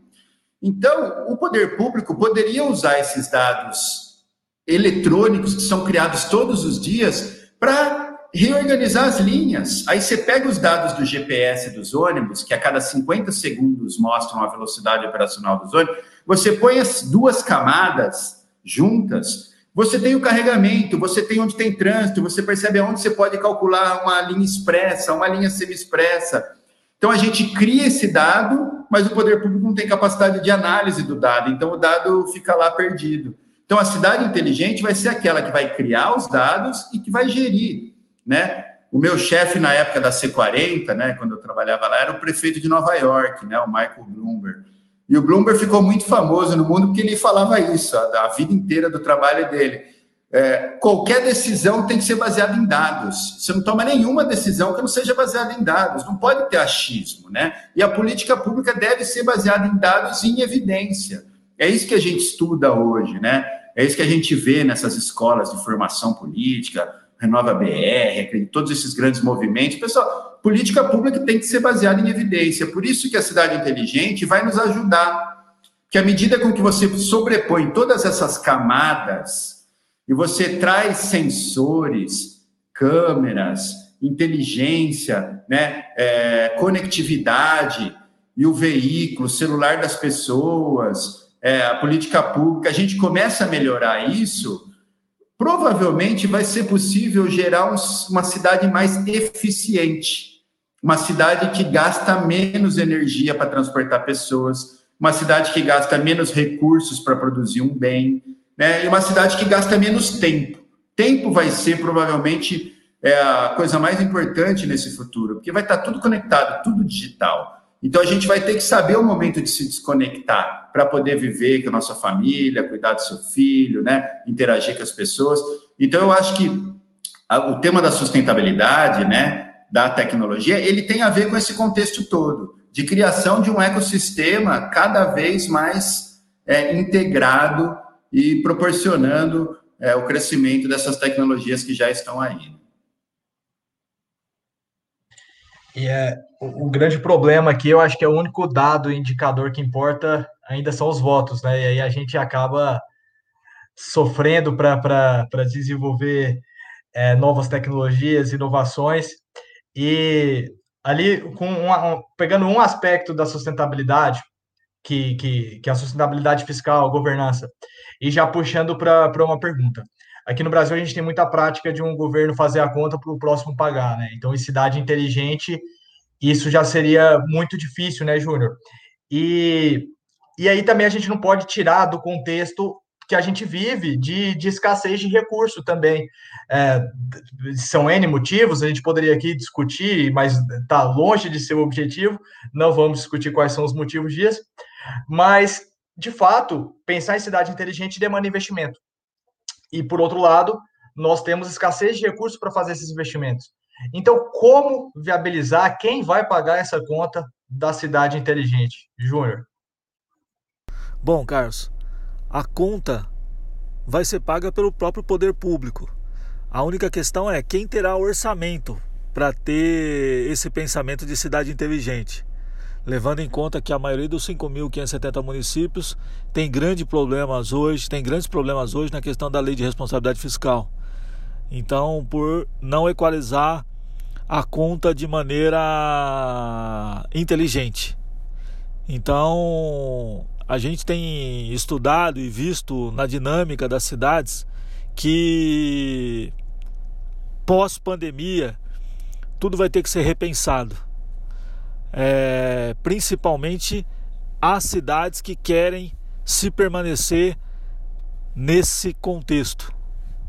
Então, o poder público poderia usar esses dados eletrônicos que são criados todos os dias para reorganizar as linhas. Aí você pega os dados do GPS dos ônibus, que a cada 50 segundos mostram a velocidade operacional dos ônibus, você põe as duas camadas juntas, você tem o carregamento, você tem onde tem trânsito, você percebe aonde você pode calcular uma linha expressa, uma linha semi-expressa. Então a gente cria esse dado, mas o poder público não tem capacidade de análise do dado, então o dado fica lá perdido. Então a cidade inteligente vai ser aquela que vai criar os dados e que vai gerir, né? O meu chefe na época da C40, né, quando eu trabalhava lá, era o prefeito de Nova York, né, o Michael Bloomberg. E o Bloomberg ficou muito famoso no mundo porque ele falava isso a, vida inteira do trabalho dele. É, qualquer decisão tem que ser baseada em dados. Você não toma nenhuma decisão que não seja baseada em dados. Não pode ter achismo, né? E a política pública deve ser baseada em dados e em evidência. É isso que a gente estuda hoje, né? É isso que a gente vê nessas escolas de formação política, Renova BR, todos esses grandes movimentos. Pessoal, política pública tem que ser baseada em evidência. Por isso que a cidade inteligente vai nos ajudar. Que à medida com que você sobrepõe todas essas camadas e você traz sensores, câmeras, inteligência, né, é, conectividade e o veículo, o celular das pessoas, é, a política pública, a gente começa a melhorar isso provavelmente vai ser possível gerar um, uma cidade mais eficiente, uma cidade que gasta menos energia para transportar pessoas, uma cidade que gasta menos recursos para produzir um bem, né? e uma cidade que gasta menos tempo. Tempo vai ser provavelmente é, a coisa mais importante nesse futuro, porque vai estar tudo conectado, tudo digital. Então a gente vai ter que saber o momento de se desconectar para poder viver com a nossa família, cuidar do seu filho, né, interagir com as pessoas. Então eu acho que o tema da sustentabilidade, né, da tecnologia, ele tem a ver com esse contexto todo de criação de um ecossistema cada vez mais é, integrado e proporcionando é, o crescimento dessas tecnologias que já estão aí. E é, o, o, grande problema aqui, eu acho que é o único dado, indicador que importa ainda são os votos, né? E aí a gente acaba sofrendo para desenvolver é, novas tecnologias, inovações. E ali, com uma, pegando um aspecto da sustentabilidade, que, que, que é a sustentabilidade fiscal, governança, e já puxando para uma pergunta. Aqui no Brasil, a gente tem muita prática de um governo fazer a conta para o próximo pagar, né? Então, em cidade inteligente, isso já seria muito difícil, né, Júnior? E, e aí também a gente não pode tirar do contexto que a gente vive de, de escassez de recurso também. É, são N motivos, a gente poderia aqui discutir, mas está longe de ser o objetivo, não vamos discutir quais são os motivos disso, mas, de fato, pensar em cidade inteligente demanda investimento. E, por outro lado, nós temos escassez de recursos para fazer esses investimentos. Então, como viabilizar? Quem vai pagar essa conta da cidade inteligente? Júnior. Bom, Carlos, a conta vai ser paga pelo próprio poder público. A única questão é quem terá orçamento para ter esse pensamento de cidade inteligente levando em conta que a maioria dos 5.570 municípios tem grandes problemas hoje, tem grandes problemas hoje na questão da lei de responsabilidade fiscal. Então, por não equalizar a conta de maneira inteligente. Então, a gente tem estudado e visto na dinâmica das cidades que pós-pandemia tudo vai ter que ser repensado é, principalmente as cidades que querem se permanecer nesse contexto.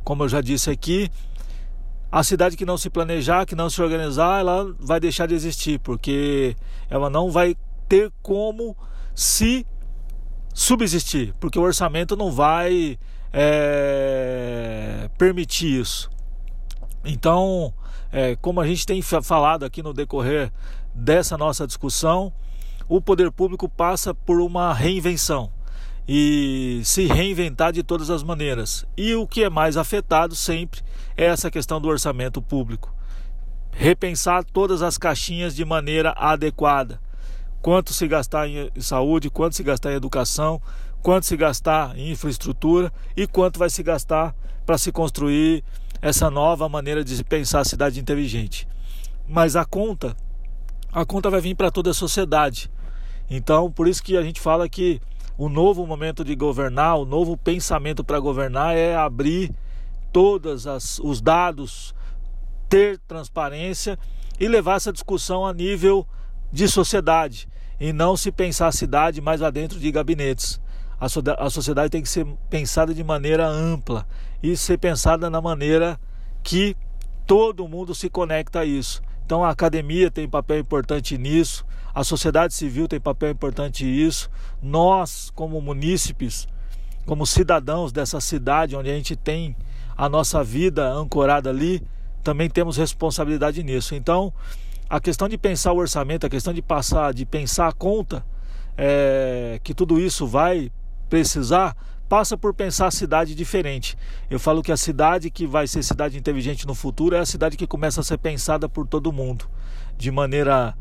Como eu já disse aqui, a cidade que não se planejar, que não se organizar, ela vai deixar de existir, porque ela não vai ter como se subsistir, porque o orçamento não vai é, permitir isso. Então, é, como a gente tem falado aqui no decorrer dessa nossa discussão, o poder público passa por uma reinvenção e se reinventar de todas as maneiras. E o que é mais afetado sempre é essa questão do orçamento público. Repensar todas as caixinhas de maneira adequada. Quanto se gastar em saúde, quanto se gastar em educação, quanto se gastar em infraestrutura e quanto vai se gastar para se construir essa nova maneira de pensar a cidade inteligente. Mas a conta a conta vai vir para toda a sociedade. Então, por isso que a gente fala que O novo momento de governar, o novo pensamento para governar é abrir todos os dados, ter transparência e levar essa discussão a nível de sociedade e não se pensar a cidade mais lá dentro de gabinetes. A, a sociedade tem que ser pensada de maneira ampla e ser pensada na maneira que todo mundo se conecta a isso. Então a academia tem papel importante nisso, a sociedade civil tem papel importante nisso, nós, como munícipes, como cidadãos dessa cidade onde a gente tem a nossa vida ancorada ali, também temos responsabilidade nisso. Então, a questão de pensar o orçamento, a questão de passar, de pensar a conta é, que tudo isso vai precisar, passa por pensar a cidade diferente. Eu falo que a cidade que vai ser cidade inteligente no futuro é a cidade que começa a ser pensada por todo mundo, de maneira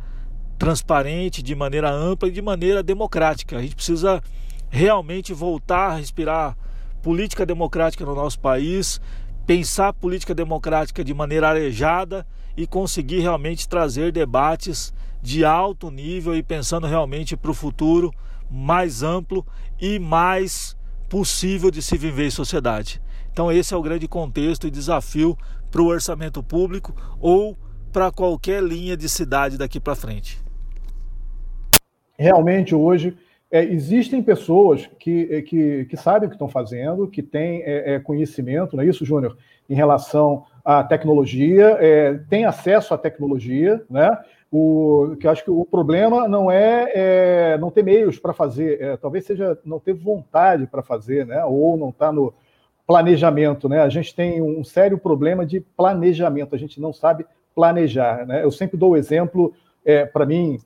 transparente, de maneira ampla e de maneira democrática. A gente precisa realmente voltar a respirar política democrática no nosso país, pensar política democrática de maneira arejada e conseguir realmente trazer debates de alto nível e pensando realmente para o futuro mais amplo e mais possível de se viver em sociedade. Então, esse é o grande contexto e desafio para o orçamento público ou para qualquer linha de cidade daqui para frente. Realmente, hoje, é, existem pessoas que, é, que, que, sabem o que estão fazendo, que têm é, é, conhecimento, não é isso, Júnior, em relação à tecnologia, é, têm acesso à tecnologia, né? O, que eu acho que o problema não é, é não ter meios para fazer, é, talvez seja não ter vontade para fazer, né? Ou não está no planejamento, né? A gente tem um sério problema de planejamento, a gente não sabe planejar, né? Eu sempre dou o exemplo, para mim,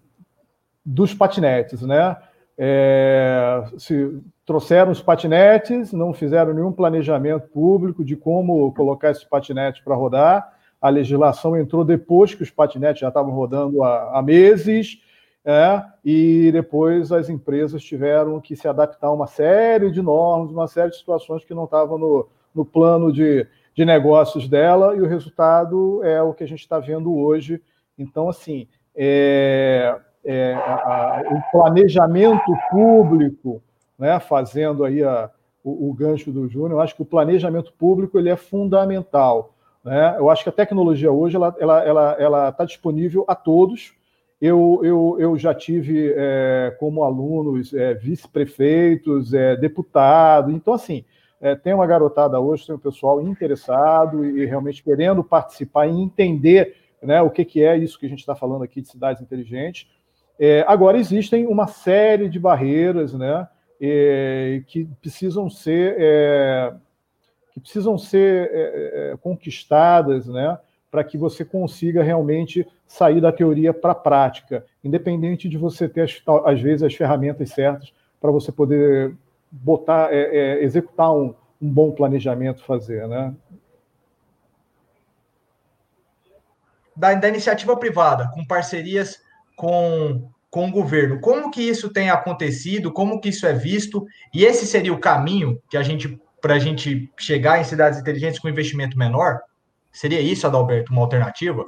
dos patinetes, né? É, se trouxeram os patinetes, não fizeram nenhum planejamento público de como colocar esses patinetes para rodar. A legislação entrou depois que os patinetes já estavam rodando há, há meses, é, e depois as empresas tiveram que se adaptar a uma série de normas, uma série de situações que não estavam no, no plano de, de negócios dela, e o resultado é o que a gente está vendo hoje. Então, assim, é, é, a, o planejamento público, né, fazendo aí a, o, o, gancho do Júnior, eu acho que o planejamento público ele é fundamental. Né? Eu acho que a tecnologia hoje ela está ela, ela, ela tá disponível a todos. Eu, eu, eu já tive é, como alunos é, vice-prefeitos, é, deputado, então assim, é, tem uma garotada hoje, tem um pessoal interessado e realmente querendo participar e entender né, o que, que é isso que a gente está falando aqui de cidades inteligentes. É, agora, existem uma série de barreiras né, é, que precisam ser, é, que precisam ser é, é, conquistadas né, para que você consiga realmente sair da teoria para a prática, independente de você ter, as, às vezes, as ferramentas certas para você poder botar, é, executar um, um bom planejamento, fazer. Né? Da, da iniciativa privada, com parcerias com, com o governo. Como que isso tem acontecido? Como que isso é visto? E esse seria o caminho que a gente para a gente chegar em cidades inteligentes com investimento menor? Seria isso, Adalberto, uma alternativa?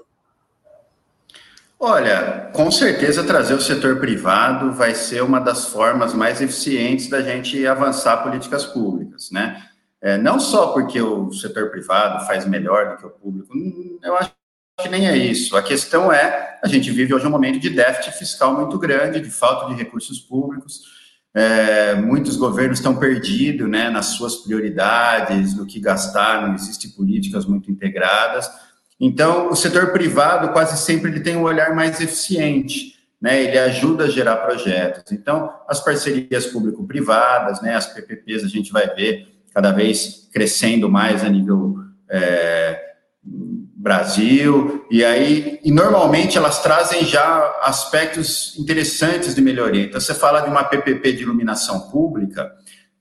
Olha, com certeza trazer o setor privado vai ser uma das formas mais eficientes da gente avançar políticas públicas, né? É, não só porque o setor privado faz melhor do que o público, eu acho que nem é isso. A questão é, a gente vive hoje um momento de déficit fiscal muito grande, de falta de recursos públicos. É, muitos governos estão perdidos né, nas suas prioridades, no que gastar, não existem políticas muito integradas. Então, o setor privado quase sempre ele tem um olhar mais eficiente, né, ele ajuda a gerar projetos. Então, as parcerias público-privadas, né, as PPPs, a gente vai ver cada vez crescendo mais a nível é, Brasil, e aí, e normalmente elas trazem já aspectos interessantes de melhoria. Então, você fala de uma PPP de iluminação pública,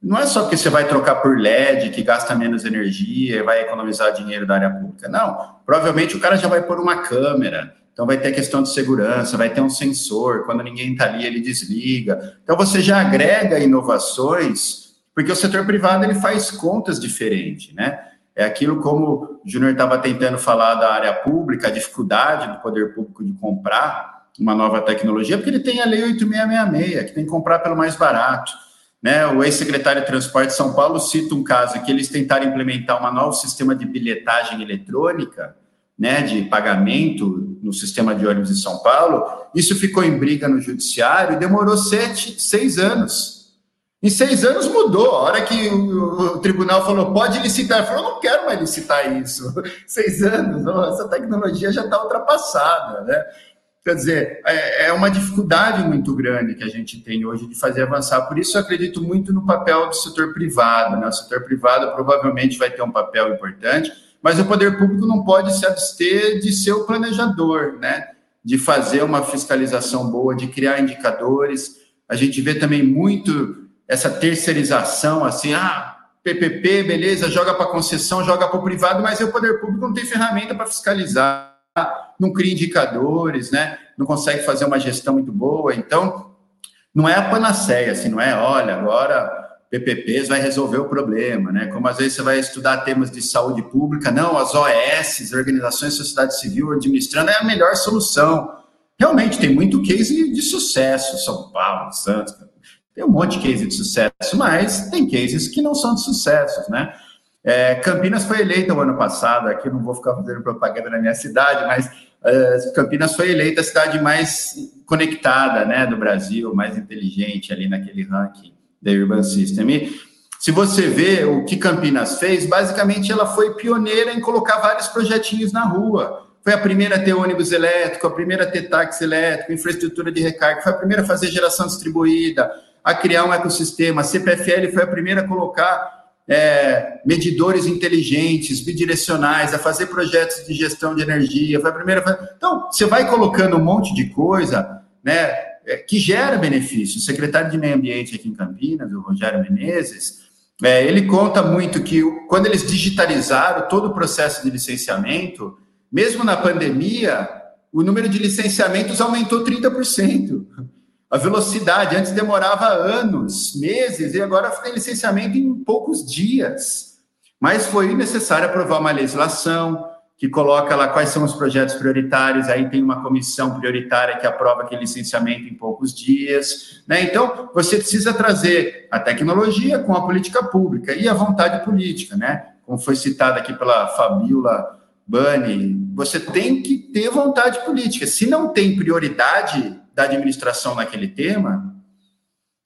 não é só porque você vai trocar por LED, que gasta menos energia vai economizar dinheiro da área pública. Não, provavelmente o cara já vai pôr uma câmera, então vai ter questão de segurança, vai ter um sensor, quando ninguém está ali, ele desliga. Então você já agrega inovações, porque o setor privado ele faz contas diferentes, né? É aquilo como o Júnior estava tentando falar da área pública, a dificuldade do poder público de comprar uma nova tecnologia, porque ele tem a Lei 8666, que tem que comprar pelo mais barato. Né? O ex-secretário de Transporte de São Paulo cita um caso que eles tentaram implementar um novo sistema de bilhetagem eletrônica, né, de pagamento no sistema de ônibus de São Paulo. Isso ficou em briga no judiciário e demorou sete, seis anos. Em seis anos mudou. A hora que o, tribunal falou, pode licitar, falou, não quero mais licitar isso. [laughs] Seis anos, essa tecnologia já está ultrapassada, né? Quer dizer, é, é uma dificuldade muito grande que a gente tem hoje de fazer avançar. Por isso, eu acredito muito no papel do setor privado. Né? O setor privado provavelmente vai ter um papel importante, mas o poder público não pode se abster de ser o planejador, né? de fazer uma fiscalização boa, de criar indicadores. A gente vê também muito essa terceirização, assim, ah, PPP, beleza, joga para concessão, joga para o privado, mas o poder público não tem ferramenta para fiscalizar não cria indicadores, né? não consegue fazer uma gestão muito boa. Então, não é a panaceia, assim, não é, olha, agora PPPs vai resolver o problema, né? Como às vezes você vai estudar temas de saúde pública, não, as OS, organizações de sociedade civil administrando é a melhor solução. Realmente tem muito case de sucesso, São Paulo, Santos, tem um monte de case de sucesso, mas tem cases que não são de sucesso, né? É, Campinas foi eleita o ano passado, aqui não vou ficar fazendo propaganda na minha cidade, mas uh, Campinas foi eleita a cidade mais conectada né, do Brasil, mais inteligente ali naquele ranking da Urban System. E se você vê o que Campinas fez, basicamente ela foi pioneira em colocar vários projetinhos na rua. Foi a primeira a ter ônibus elétrico, a primeira a ter táxi elétrico, infraestrutura de recarga, foi a primeira a fazer geração distribuída, a criar um ecossistema. A CPFL foi a primeira a colocar é, medidores inteligentes, bidirecionais, a fazer projetos de gestão de energia. Foi a primeira. Então, você vai colocando um monte de coisa, né, é, que gera benefício. O secretário de Meio Ambiente aqui em Campinas, o Rogério Menezes, é, ele conta muito que quando eles digitalizaram todo o processo de licenciamento, mesmo na pandemia, o número de licenciamentos aumentou 30%. A velocidade antes demorava anos, meses, e agora tem licenciamento em poucos dias. Mas foi necessário aprovar uma legislação que coloca lá quais são os projetos prioritários, aí tem uma comissão prioritária que aprova aquele licenciamento em poucos dias. Né? Então, você precisa trazer a tecnologia com a política pública e a vontade política, né? Como foi citado aqui pela Fabiola Bani, você tem que ter vontade política. Se não tem prioridade da administração naquele tema,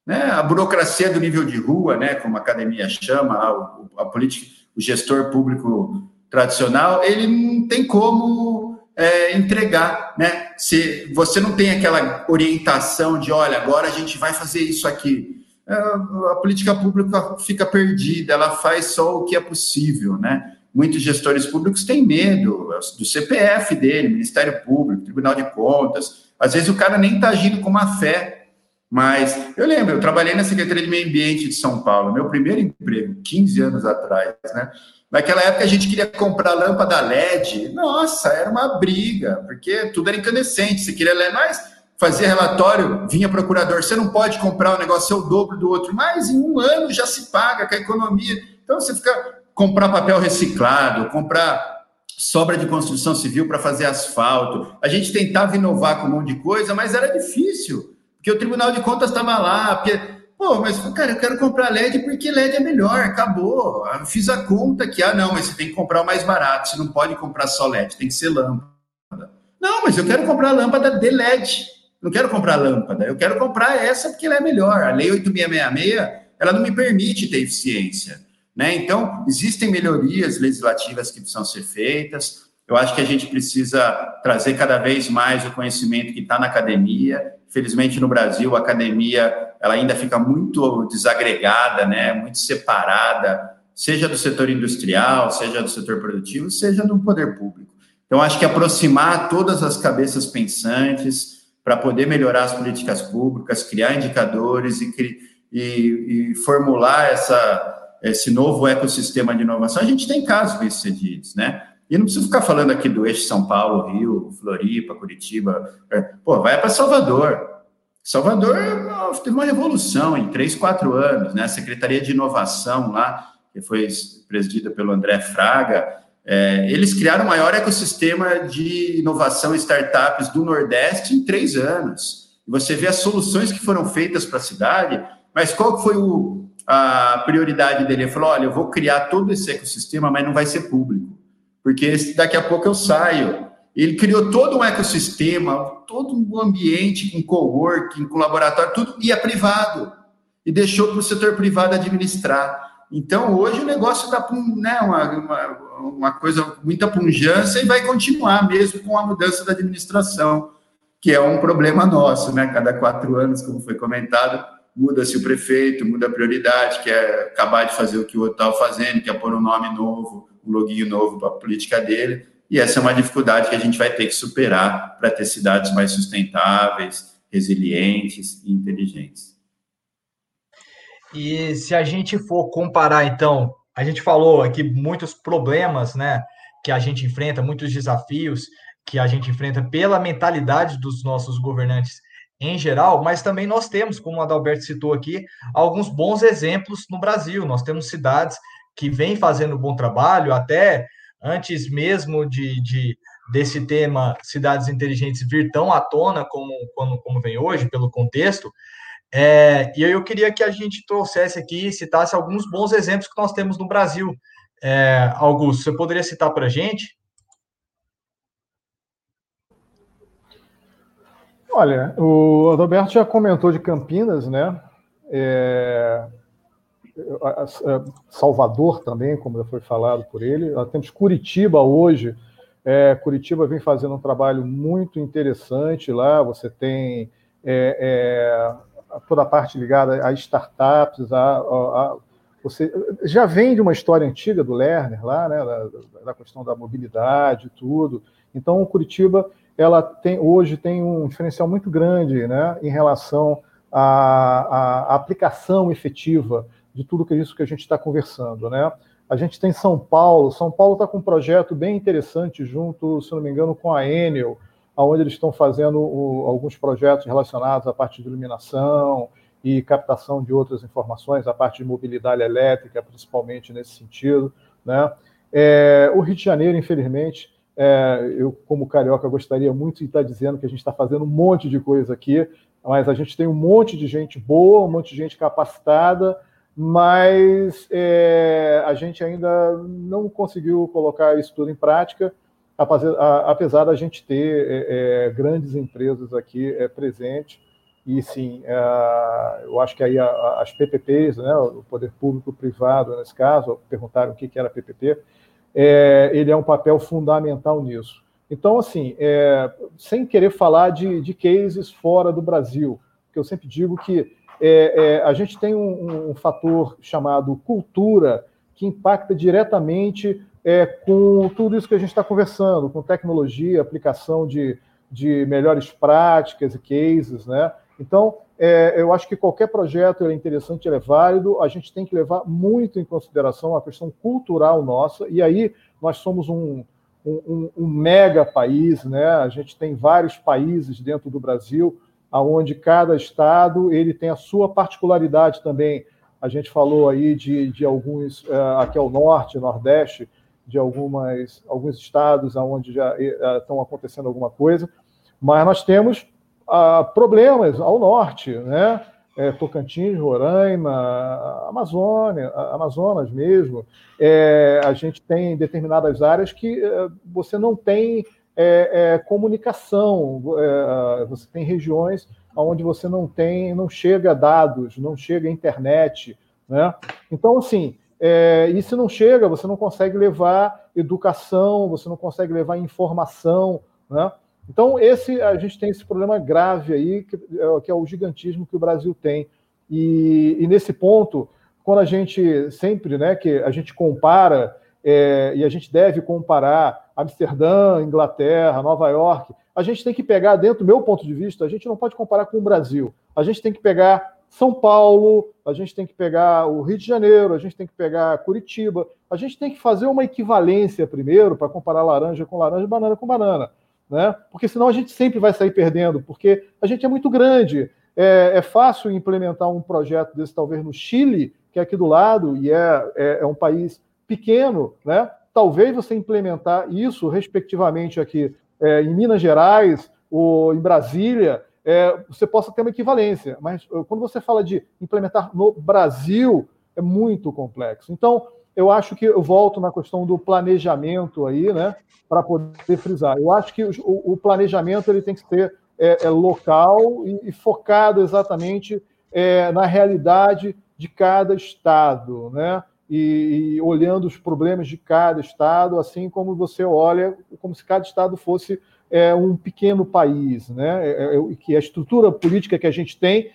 né, a burocracia do nível de rua, né, como a academia chama, a, a política, o gestor público tradicional, ele não tem como é, entregar, né? Se você não tem aquela orientação de, olha, agora a gente vai fazer isso aqui, é, a política pública fica perdida, ela faz só o que é possível, né? Muitos gestores públicos têm medo do CPF dele, Ministério Público, Tribunal de Contas, às vezes o cara nem está agindo com má fé. Mas eu lembro, eu trabalhei na Secretaria de Meio Ambiente de São Paulo, meu primeiro emprego, 15 anos atrás, né? Naquela época a gente queria comprar lâmpada LED, nossa, era uma briga, porque tudo era incandescente, você queria ler mais, fazia relatório, vinha procurador, você não pode comprar um negócio, é o dobro do outro, mas em um ano já se paga com a economia. Então você fica comprar papel reciclado, comprar sobra de construção civil para fazer asfalto. A gente tentava inovar com um monte de coisa, mas era difícil, porque o Tribunal de Contas estava lá, porque, pô, mas, cara, eu quero comprar LED porque LED é melhor, acabou. Eu fiz a conta que, ah, não, mas você tem que comprar o mais barato, você não pode comprar só LED, tem que ser lâmpada. Não, mas eu quero comprar lâmpada de LED, não quero comprar lâmpada, eu quero comprar essa porque ela é melhor. A Lei 8666, ela não me permite ter eficiência. Né? Então, existem melhorias legislativas que precisam ser feitas. Eu acho que a gente precisa trazer cada vez mais o conhecimento que está na academia. Felizmente, no Brasil, a academia ela ainda fica muito desagregada, né? muito separada, seja do setor industrial, seja do setor produtivo, seja do poder público. Então, acho que aproximar todas as cabeças pensantes para poder melhorar as políticas públicas, criar indicadores e, e, e formular essa, esse novo ecossistema de inovação, a gente tem casos bem-sucedidos, né? E não preciso ficar falando aqui do eixo São Paulo, Rio, Floripa, Curitiba. É, pô, vai para Salvador. Salvador teve uma revolução em três, quatro anos, né? A Secretaria de Inovação lá, que foi presidida pelo André Fraga, é, eles criaram o maior ecossistema de inovação e startups do Nordeste em três anos. E você vê as soluções que foram feitas para a cidade, Mas qual foi o, a prioridade dele? Ele falou: olha, eu vou criar todo esse ecossistema, mas não vai ser público, porque daqui a pouco eu saio. Ele criou todo um ecossistema, todo um ambiente com coworking, com laboratório, tudo e é privado. E deixou para o setor privado administrar. Então, hoje o negócio está com né, uma, uma, uma coisa, muita punjância e vai continuar mesmo com a mudança da administração, que é um problema nosso, né? Cada quatro anos, como foi comentado, muda-se o prefeito, muda a prioridade, quer acabar de fazer o que o outro estava fazendo, quer pôr um nome novo, um loginho novo para a política dele. E essa é uma dificuldade que a gente vai ter que superar para ter cidades mais sustentáveis, resilientes e inteligentes. E se a gente for comparar, então, a gente falou aqui muitos problemas, né, que a gente enfrenta, muitos desafios que a gente enfrenta pela mentalidade dos nossos governantes em geral, mas também nós temos, como o Adalberto citou aqui, alguns bons exemplos no Brasil. Nós temos cidades que vêm fazendo bom trabalho, até antes mesmo de, de desse tema cidades inteligentes vir tão à tona como, como, como vem hoje, pelo contexto, é, e eu queria que a gente trouxesse aqui, citasse alguns bons exemplos que nós temos no Brasil. É, Augusto, você poderia citar para a gente? Olha, o Adalberto já comentou de Campinas, né? É, Salvador também, como já foi falado por ele. Nós temos Curitiba hoje. É, Curitiba vem fazendo um trabalho muito interessante lá. Você tem é, é toda a parte ligada a startups, a, a, a, você já vem de uma história antiga do Lerner lá, né, da, da questão da mobilidade e tudo. Então, Curitiba, ela tem hoje tem um diferencial muito grande, né, em relação à, à aplicação efetiva de tudo que é isso que a gente está conversando, né? A gente tem São Paulo. São Paulo está com um projeto bem interessante junto, se não me engano, com a Enel, onde eles estão fazendo o, alguns projetos relacionados à parte de iluminação e captação de outras informações, a parte de mobilidade elétrica, principalmente nesse sentido. Né? É, o Rio de Janeiro, infelizmente, é, eu, como carioca, gostaria muito de estar dizendo que a gente está fazendo um monte de coisa aqui, mas a gente tem um monte de gente boa, um monte de gente capacitada, mas é, a gente ainda não conseguiu colocar isso tudo em prática apesar da gente ter é, é, grandes empresas aqui é, presentes, e sim, é, eu acho que aí as PPPs, né, o poder público privado, nesse caso, perguntaram o que era PPP, é, ele é um papel fundamental nisso. Então, assim, é, sem querer falar de, de cases fora do Brasil, porque eu sempre digo que a gente tem um, um fator chamado cultura que impacta diretamente é, com tudo isso que a gente está conversando, com tecnologia, aplicação de, de melhores práticas e cases, né? Então, é, eu acho que qualquer projeto é interessante, é válido, a gente tem que levar muito em consideração a questão cultural nossa, e aí nós somos um, um, um mega país, né? A gente tem vários países dentro do Brasil, aonde cada estado ele tem a sua particularidade também. A gente falou aí de, de alguns uh, aqui ao norte, nordeste, de algumas, alguns estados onde já eh, estão acontecendo alguma coisa, mas nós temos ah, problemas ao norte, né? É, Tocantins, Roraima, Amazônia, Amazonas mesmo. É, a gente tem determinadas áreas que é, você não tem é, é comunicação, é, você tem regiões onde você não tem, não chega dados, não chega internet, né? Então, assim, é, e se não chega, você não consegue levar educação, você não consegue levar informação, né? Então, esse, a gente tem esse problema grave aí, que, é, que é o gigantismo que o Brasil tem. E, e, nesse ponto, quando a gente sempre, né, que a gente compara, é, e a gente deve comparar Amsterdã, Inglaterra, Nova York, a gente tem que pegar, dentro do meu ponto de vista, a gente não pode comparar com o Brasil. A gente tem que pegar são Paulo, a gente tem que pegar o Rio de Janeiro, a gente tem que pegar Curitiba, a gente tem que fazer uma equivalência primeiro para comparar laranja com laranja banana com banana, né? Porque senão a gente sempre vai sair perdendo, porque a gente é muito grande. É, é fácil implementar um projeto desse, talvez no Chile, que é aqui do lado, e é, é, é um país pequeno, né? Talvez você implementar isso, respectivamente, aqui é, em Minas Gerais ou em Brasília, é, você possa ter uma equivalência. Mas quando você fala de implementar no Brasil, é muito complexo. Então, eu acho que eu volto na questão do planejamento aí, né, para poder frisar. Eu acho que o, o planejamento ele tem que ser é, é local e, e, focado exatamente é, na realidade de cada estado, né? E, e, olhando os problemas de cada estado, assim como você olha, como se cada estado fosse é, um pequeno país, né? É, é, que a estrutura política que a gente tem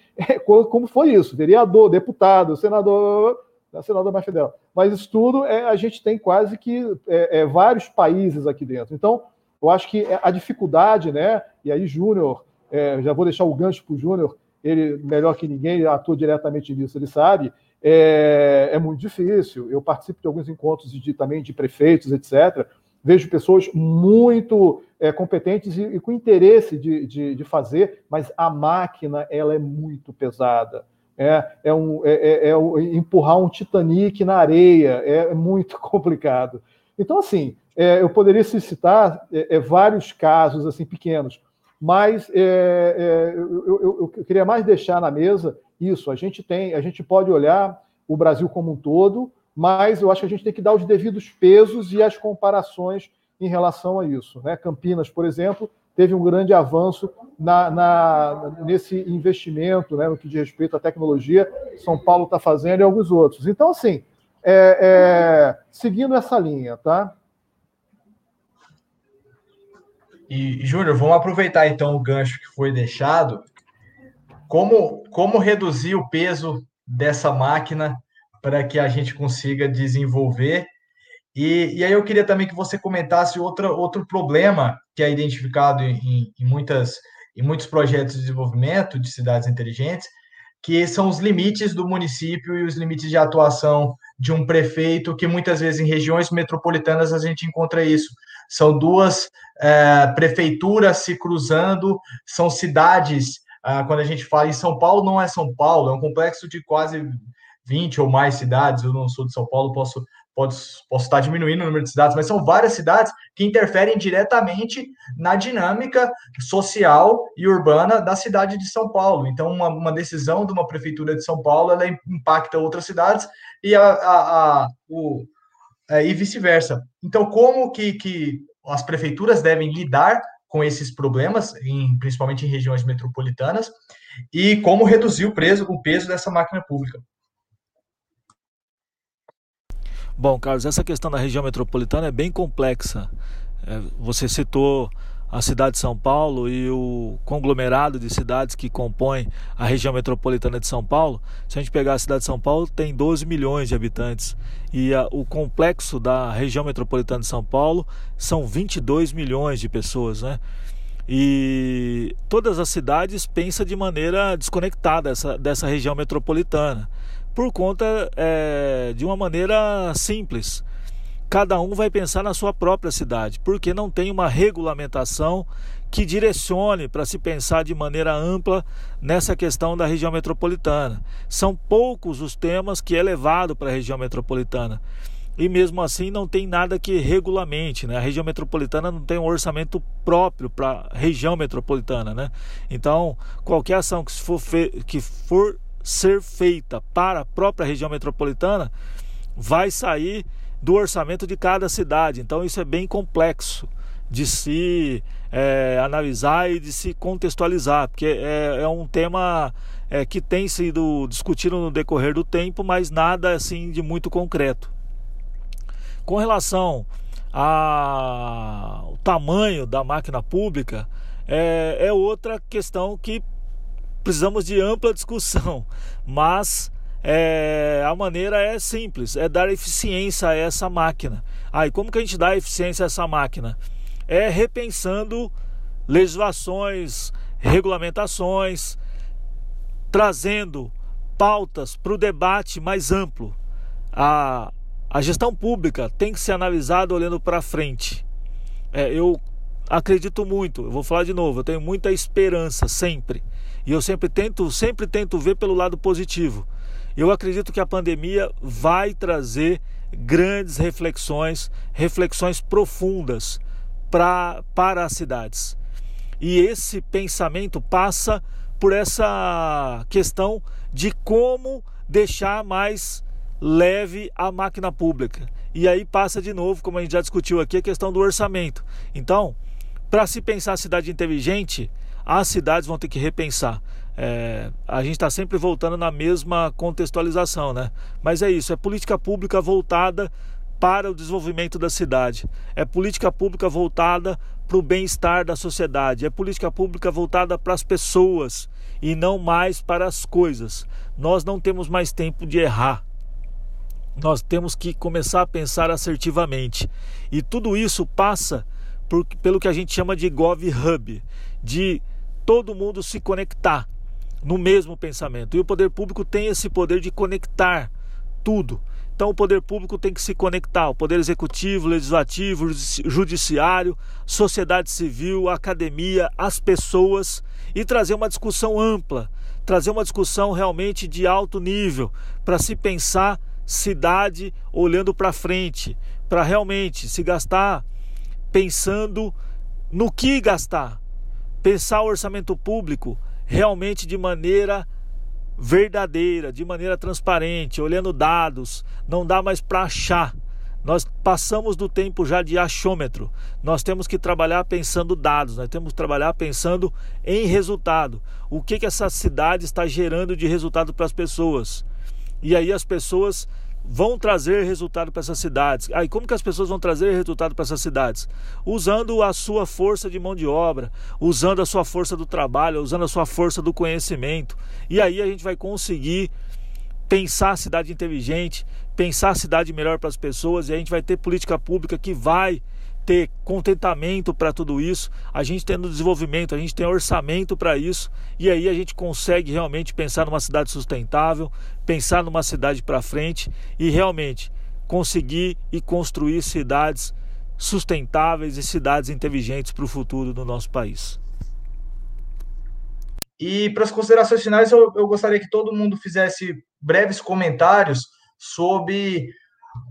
como foi isso: vereador, deputado, senador, senador mais fidel. Mas isso tudo é, a gente tem quase que é, é, vários países aqui dentro. Então, eu acho que a dificuldade, né? E aí, Júnior, é, já vou deixar o gancho para o Júnior, ele melhor que ninguém atua diretamente nisso, ele sabe. É, é, muito difícil. Eu participo de alguns encontros de, também de prefeitos, etc vejo pessoas muito é, competentes e, e, com interesse de, de, de, fazer, mas a máquina ela é muito pesada. É, é, um, é, é, é empurrar um Titanic na areia, é, é muito [laughs] complicado. Então, assim, é, eu poderia citar vários casos assim pequenos, mas eu, eu, eu queria mais deixar na mesa isso. A gente tem, a gente pode olhar o Brasil como um todo, mas eu acho que a gente tem que dar os devidos pesos e as comparações em relação a isso. Né? Campinas, por exemplo, teve um grande avanço na, na, nesse investimento, né, no que diz respeito à tecnologia, São Paulo está fazendo e alguns outros. Então, assim, é, é, seguindo essa linha, tá? E, Júnior, vamos aproveitar então o gancho que foi deixado. Como, como reduzir o peso dessa máquina para que a gente consiga desenvolver. E, e aí eu queria também que você comentasse outra, outro problema que é identificado em, em, muitas, em muitos projetos de desenvolvimento de cidades inteligentes, que são os limites do município e os limites de atuação de um prefeito, que muitas vezes em regiões metropolitanas a gente encontra isso. São duas é, prefeituras se cruzando, são cidades. Ah, quando a gente fala em São Paulo, não é São Paulo, é um complexo de quase 20 ou mais cidades, eu não sou de São Paulo, posso, posso, posso estar diminuindo o número de cidades, mas são várias cidades que interferem diretamente na dinâmica social e urbana da cidade de São Paulo. Então, uma, uma decisão de uma prefeitura de São Paulo, ela impacta outras cidades e, a, a, a o, é, e vice-versa. Então, como que, que as prefeituras devem lidar com esses problemas, em, principalmente em regiões metropolitanas, e como reduzir o, preso, o peso dessa máquina pública? Bom, Carlos, essa questão da região metropolitana é bem complexa. É, você citou a cidade de São Paulo e o conglomerado de cidades que compõem a região metropolitana de São Paulo. Se a gente pegar a cidade de São Paulo, tem 12 milhões de habitantes. E a, o complexo da região metropolitana de São Paulo são 22 milhões de pessoas, né? E todas as cidades pensam de maneira desconectada dessa, dessa região metropolitana por conta é, de uma maneira simples. Cada um vai pensar na sua própria cidade, porque não tem uma regulamentação que direcione para se pensar de maneira ampla nessa questão da região metropolitana. São poucos os temas que é levado para a região metropolitana. E mesmo assim não tem nada que regulamente, né? A região metropolitana não tem um orçamento próprio para a região metropolitana, né? Então, qualquer ação que for, que for ser feita para a própria região metropolitana vai sair do orçamento de cada cidade. Então isso é bem complexo de se é, analisar e de se contextualizar, porque é, é um tema é, que tem sido discutido no decorrer do tempo, mas nada assim de muito concreto. Com relação ao tamanho da máquina pública, é, é outra questão que precisamos de ampla discussão, mas é, a maneira é simples, é dar eficiência a essa máquina. Aí, ah, como que a gente dá eficiência a essa máquina? É repensando legislações, regulamentações, trazendo pautas para o debate mais amplo. A, a gestão pública tem que ser analisada olhando para frente. É, eu acredito muito, eu vou falar de novo, eu tenho muita esperança sempre e eu sempre tento, sempre tento ver pelo lado positivo. Eu acredito que a pandemia vai trazer grandes reflexões, reflexões profundas pra, para as cidades. E esse pensamento passa por essa questão de como deixar mais leve a máquina pública. E aí passa de novo, como a gente já discutiu aqui, a questão do orçamento. Então, para se pensar cidade inteligente, as cidades vão ter que repensar. É, a gente está sempre voltando na mesma contextualização, né? Mas é isso, é política pública voltada para o desenvolvimento da cidade, é política pública voltada para o bem-estar da sociedade, é política pública voltada para as pessoas e não mais para as coisas. Nós não temos mais tempo de errar. Nós temos que começar a pensar assertivamente. E tudo isso passa por, pelo que a gente chama de Gov Hub, de todo mundo se conectar no mesmo pensamento. E o poder público tem esse poder de conectar tudo. Então o poder público tem que se conectar, o poder executivo, legislativo, judiciário, sociedade civil, academia, as pessoas e trazer uma discussão ampla, trazer uma discussão realmente de alto nível para se pensar cidade olhando para frente, para realmente se gastar pensando no que gastar, pensar o orçamento público realmente de maneira verdadeira, de maneira transparente, olhando dados, não dá mais para achar. Nós passamos do tempo já de achômetro. Nós temos que trabalhar pensando dados, nós temos que trabalhar pensando em resultado. O que, que essa cidade está gerando de resultado para as pessoas? E aí as pessoas vão trazer resultado para essas cidades. Aí como que as pessoas vão trazer resultado para essas cidades? Usando a sua força de mão de obra, usando a sua força do trabalho, usando a sua força do conhecimento. E aí a gente vai conseguir pensar a cidade inteligente, pensar a cidade melhor para as pessoas e a gente vai ter política pública que vai ter contentamento para tudo isso, a gente tem no desenvolvimento, a gente tem orçamento para isso, e aí a gente consegue realmente pensar numa cidade sustentável, pensar numa cidade para frente e realmente conseguir e construir cidades sustentáveis e cidades inteligentes para o futuro do nosso país. E para as considerações finais, eu, eu gostaria que todo mundo fizesse breves comentários sobre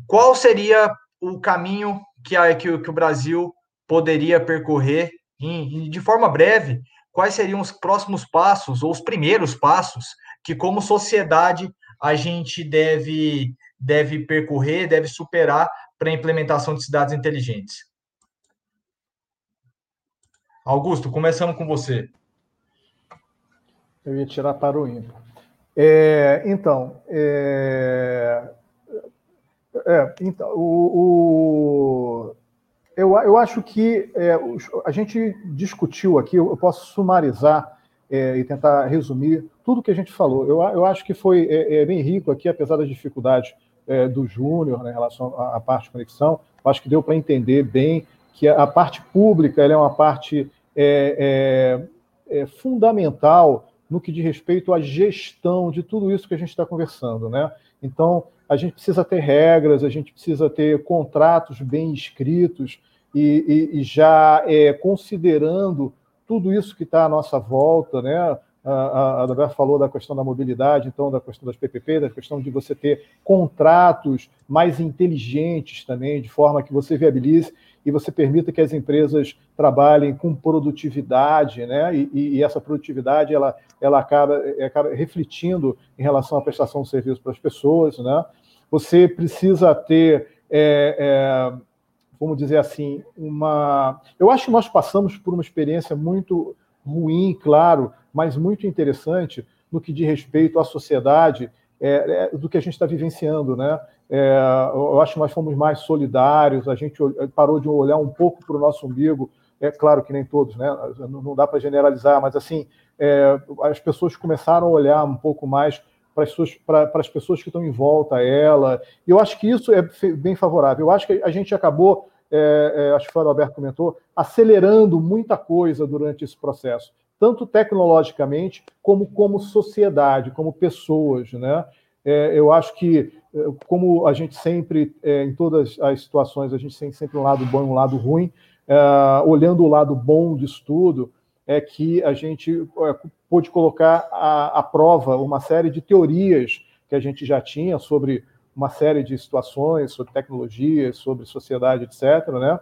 qual seria o caminho que, a, que, que o Brasil poderia percorrer em, de forma breve, quais seriam os próximos passos ou os primeiros passos que, como sociedade, a gente deve, deve percorrer, deve superar para a implementação de cidades inteligentes? Augusto, começando com você. Eu ia tirar para o ímpar. É, então, é, é, então, o, o, eu, eu acho que é, a gente discutiu aqui, eu posso sumarizar é, e tentar resumir tudo que a gente falou. Eu, eu acho que foi é, é bem rico aqui, apesar das dificuldades é, do Júnior né, em relação à, à, parte de conexão. Acho que deu para entender bem que a, a parte pública é uma parte é, fundamental no que diz respeito à gestão de tudo isso que a gente está conversando. Né? Então, a gente precisa ter regras, a gente precisa ter contratos bem escritos e, e, e já é, considerando tudo isso que está à nossa volta, né? A, a, falou da questão da mobilidade, então da questão das PPP, da questão de você ter contratos mais inteligentes também, de forma que você viabilize e você permita que as empresas trabalhem com produtividade, né? E, e essa produtividade ela, ela acaba, acaba refletindo em relação à prestação de serviço para as pessoas, né? Você precisa ter, é, é, vamos dizer assim, uma. Eu acho que nós passamos por uma experiência muito ruim, claro, mas muito interessante no que diz respeito à sociedade é, é do que a gente está vivenciando, né? É, eu acho que nós fomos mais solidários, a gente parou de olhar um pouco para o nosso umbigo. É claro que nem todos, né? Não dá para generalizar, mas assim, é, as pessoas começaram a olhar um pouco mais para as, suas, para, para as pessoas que estão em volta ela. E eu acho que isso é bem favorável. Eu acho que a gente acabou, é, é, acho que o Alberto comentou, acelerando muita coisa durante esse processo, tanto tecnologicamente como como sociedade, como pessoas. Né? É, eu acho que, é, como a gente sempre, é, em todas as situações, a gente tem sempre um lado bom e um lado ruim, é, olhando o lado bom disso tudo, é que a gente é, pôde colocar à, prova uma série de teorias que a gente já tinha sobre uma série de situações, sobre tecnologias, sobre sociedade, etc. Né?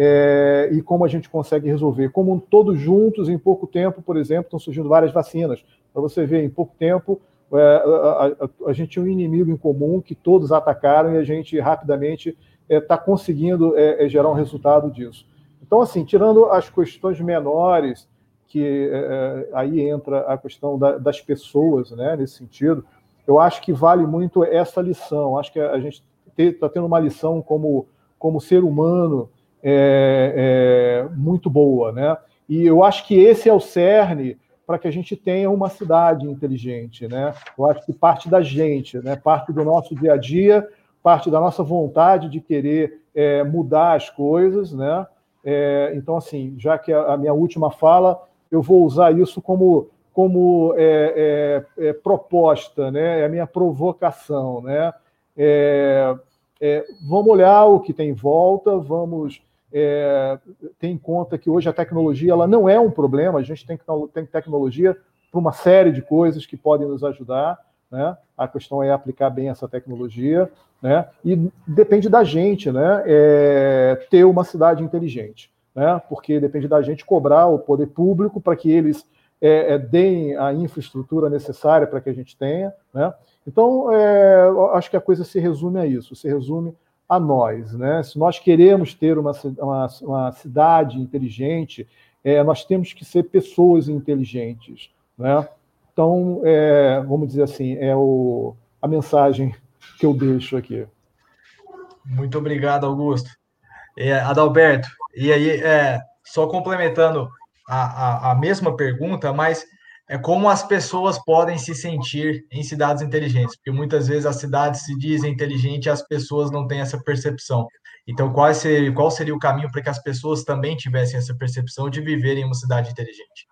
é, e como a gente consegue resolver. Como todos juntos, em pouco tempo, por exemplo, estão surgindo várias vacinas. Para você ver, em pouco tempo, é, a, a, a, gente tinha um inimigo em comum que todos atacaram e a gente rapidamente está é, conseguindo é, é, gerar um resultado disso. Então, assim, tirando as questões menores, que é, aí entra a questão da, das pessoas, né, nesse sentido, eu acho que vale muito essa lição. Acho que a gente está tendo uma lição como, como ser humano é, é, muito boa, né? E eu acho que esse é o cerne para que a gente tenha uma cidade inteligente, né? Eu acho que parte da gente, né? Parte do nosso dia a dia, parte da nossa vontade de querer é, mudar as coisas, né? É, então, assim, já que a, minha última fala, eu vou usar isso como como é, é, é, proposta, né? é a minha provocação. Né? É, é, vamos olhar o que tem em volta, vamos ter em conta que hoje a tecnologia ela não é um problema, a gente tem, tem tecnologia para uma série de coisas que podem nos ajudar. Né? A questão é aplicar bem essa tecnologia, né? E depende da gente, né? É, ter uma cidade inteligente, né? Porque depende da gente cobrar o poder público para que eles é, é, deem a infraestrutura necessária para que a gente tenha. Né? Então, é, acho que a coisa se resume a isso, se resume a nós. Né? Se nós queremos ter uma, uma, uma cidade inteligente, é, nós temos que ser pessoas inteligentes. Né? Então, é, vamos dizer assim, é o, a mensagem que eu deixo aqui. Muito obrigado, Augusto. É, Adalberto, e aí, é, só complementando a, a, a mesma pergunta, mas é como as pessoas podem se sentir em cidades inteligentes, porque muitas vezes as cidades se dizem inteligentes e as pessoas não têm essa percepção. Então, qual seria, qual seria o caminho para que as pessoas também tivessem essa percepção de viverem em uma cidade inteligente?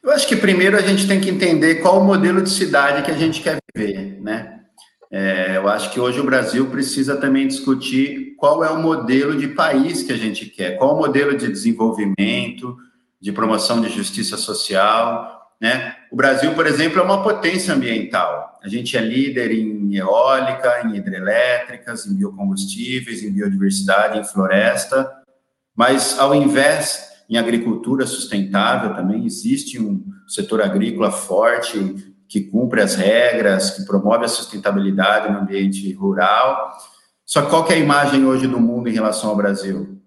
Eu acho que primeiro a gente tem que entender qual o modelo de cidade que a gente quer viver, né? É, eu acho que hoje o Brasil precisa também discutir qual é o modelo de país que a gente quer, qual o modelo de desenvolvimento, de promoção de justiça social. Né? O Brasil, por exemplo, é uma potência ambiental. A gente é líder em eólica, em hidrelétricas, em biocombustíveis, em biodiversidade, em floresta, mas ao invés em agricultura sustentável também existe um setor agrícola forte que cumpre as regras, que promove a sustentabilidade no ambiente rural. Só que qual que é a imagem hoje do mundo em relação ao Brasil?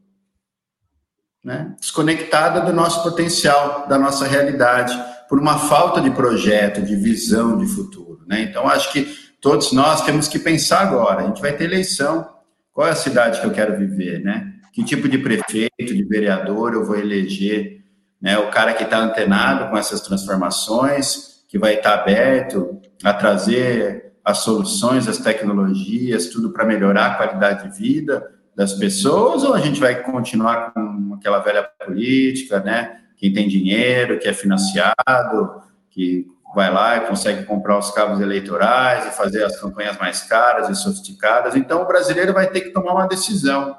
Né? Desconectada do nosso potencial, da nossa realidade, por uma falta de projeto, de visão de futuro. Né? Então, acho que todos nós temos que pensar agora. A gente vai ter eleição. Qual é a cidade que eu quero viver? Né? Que tipo de prefeito, de vereador eu vou eleger? Né? O cara que está antenado com essas transformações, que vai estar aberto a trazer as soluções, as tecnologias, tudo para melhorar a qualidade de vida das pessoas, ou a gente vai continuar com aquela velha política, né? Quem tem dinheiro, que é financiado, que vai lá e consegue comprar os cabos eleitorais e fazer as campanhas mais caras e sofisticadas. Então, o brasileiro vai ter que tomar uma decisão,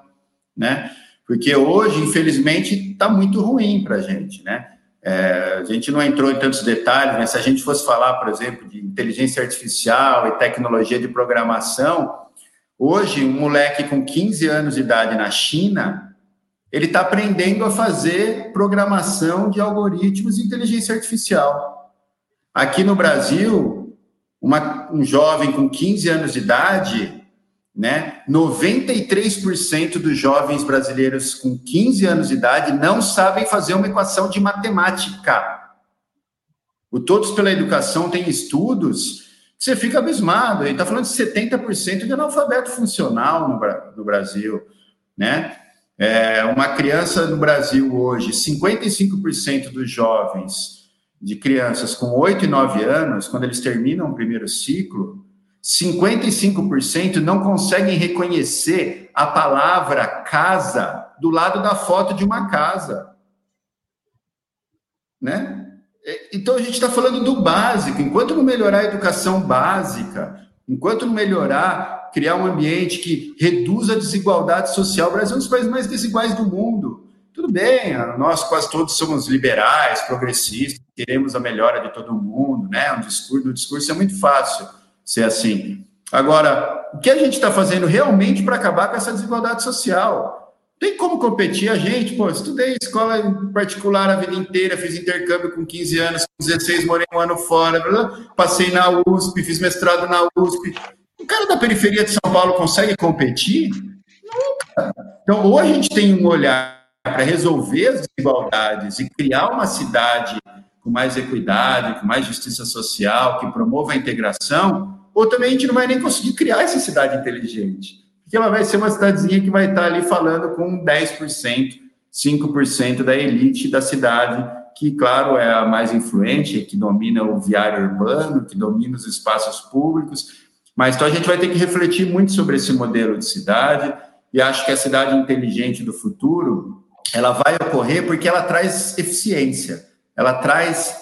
né? Porque hoje, infelizmente, está muito ruim para a gente, né? É, a gente não entrou em tantos detalhes, mas se a gente fosse falar, por exemplo, de inteligência artificial e tecnologia de programação, hoje um moleque com 15 anos de idade na China, ele está aprendendo a fazer programação de algoritmos de inteligência artificial. Aqui no Brasil, uma, um jovem com 15 anos de idade né? 93% dos jovens brasileiros com 15 anos de idade não sabem fazer uma equação de matemática. O Todos pela Educação tem estudos que você fica abismado. Ele está falando de 70% de analfabeto funcional no, no Brasil, né? É, uma criança no Brasil hoje, 55% dos jovens de crianças com 8 e 9 anos, quando eles terminam o primeiro ciclo, 55% não conseguem reconhecer a palavra casa do lado da foto de uma casa. Né? Então a gente está falando do básico. Enquanto não melhorar a educação básica, enquanto não melhorar, criar um ambiente que reduza a desigualdade social, o Brasil é um dos países mais desiguais do mundo. Tudo bem, nós quase todos somos liberais, progressistas, queremos a melhora de todo mundo, né? Um discurso, um discurso é muito fácil ser assim. Agora, o que a gente está fazendo realmente para acabar com essa desigualdade social? Tem como competir a gente? Pô, estudei escola particular a vida inteira, fiz intercâmbio com 15 anos, com 16 morei um ano fora, passei na USP, fiz mestrado na USP. O cara da periferia de São Paulo consegue competir? Nunca. Então, ou a gente tem um olhar para resolver as desigualdades e criar uma cidade com mais equidade, com mais justiça social, que promova a integração, ou também a gente não vai nem conseguir criar essa cidade inteligente que ela vai ser uma cidadezinha que vai estar ali falando com 10%, 5% da elite da cidade, que, claro, é a mais influente, que domina o viário urbano, que domina os espaços públicos. Mas então a gente vai ter que refletir muito sobre esse modelo de cidade, e acho que a cidade inteligente do futuro, ela vai ocorrer porque ela traz eficiência, ela traz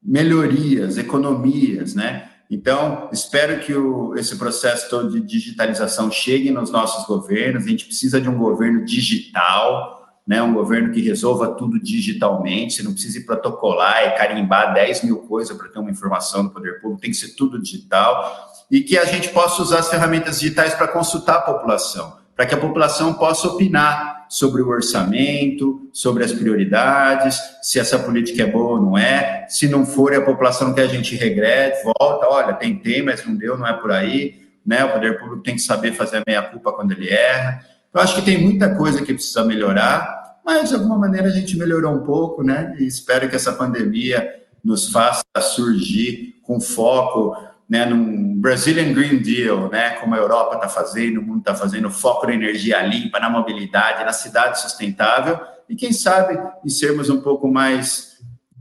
melhorias, economias, né? Então, espero que o, esse processo todo de digitalização chegue nos nossos governos. A gente precisa de um governo digital, né? um governo que resolva tudo digitalmente. Você não precisa ir protocolar e carimbar 10 mil coisas para ter uma informação do poder público, tem que ser tudo digital. E que a gente possa usar as ferramentas digitais para consultar a população, para que a população possa opinar sobre o orçamento, sobre as prioridades, se essa política é boa ou não é. Se não for, a população quer a gente regrede, volta, olha, tentei, mas não deu, não é por aí. Né? O poder público tem que saber fazer a meia-culpa quando ele erra. Eu acho que tem muita coisa que precisa melhorar, mas de alguma maneira a gente melhorou um pouco, né? E espero que essa pandemia nos faça surgir com foco né, num Brazilian Green Deal, né, como a Europa está fazendo, o mundo está fazendo, foco na energia limpa, na mobilidade, na cidade sustentável, e quem sabe em sermos um pouco mais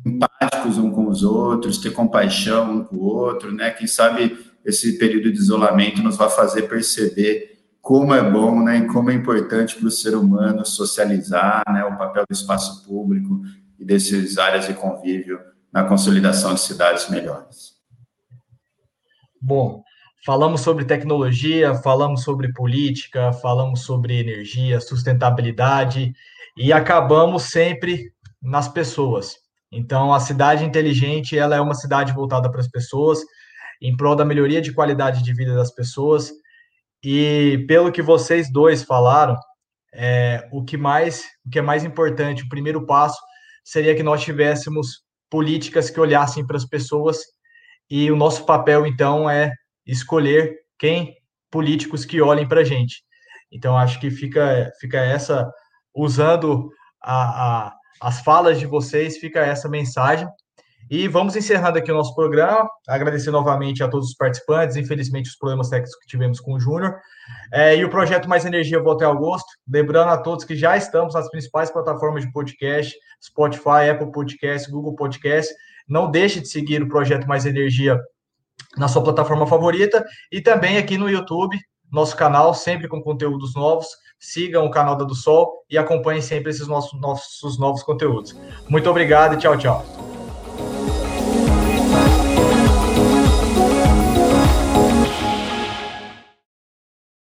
empáticos uns com os outros, ter compaixão um com o outro, né, quem sabe esse período de isolamento nos vai fazer perceber como é bom, né, e como é importante para o ser humano socializar, né, o papel do espaço público e dessas áreas de convívio na consolidação de cidades melhores. Bom, falamos sobre tecnologia, falamos sobre política, falamos sobre energia, sustentabilidade e acabamos sempre nas pessoas. Então, a cidade inteligente, ela é uma cidade voltada para as pessoas, em prol da melhoria de qualidade de vida das pessoas. E pelo que vocês dois falaram, é, o que mais, o que é mais importante, o primeiro passo seria que nós tivéssemos políticas que olhassem para as pessoas e o nosso papel, então, é escolher quem políticos que olhem para a gente. Então, acho que fica, fica essa, usando a, a, as falas de vocês, fica essa mensagem. E vamos encerrando aqui o nosso programa. Agradecer novamente a todos os participantes. Infelizmente, os problemas técnicos que tivemos com o Júnior. É, e o projeto Mais Energia volta em agosto. Lembrando a todos que já estamos nas principais plataformas de podcast: Spotify, Apple Podcast, Google Podcast. Não deixe de seguir o Projeto Mais Energia na sua plataforma favorita e também aqui no YouTube, nosso canal, sempre com conteúdos novos. Sigam o canal da do Sol e acompanhem sempre esses nossos, nossos novos conteúdos. Muito obrigado e tchau, tchau.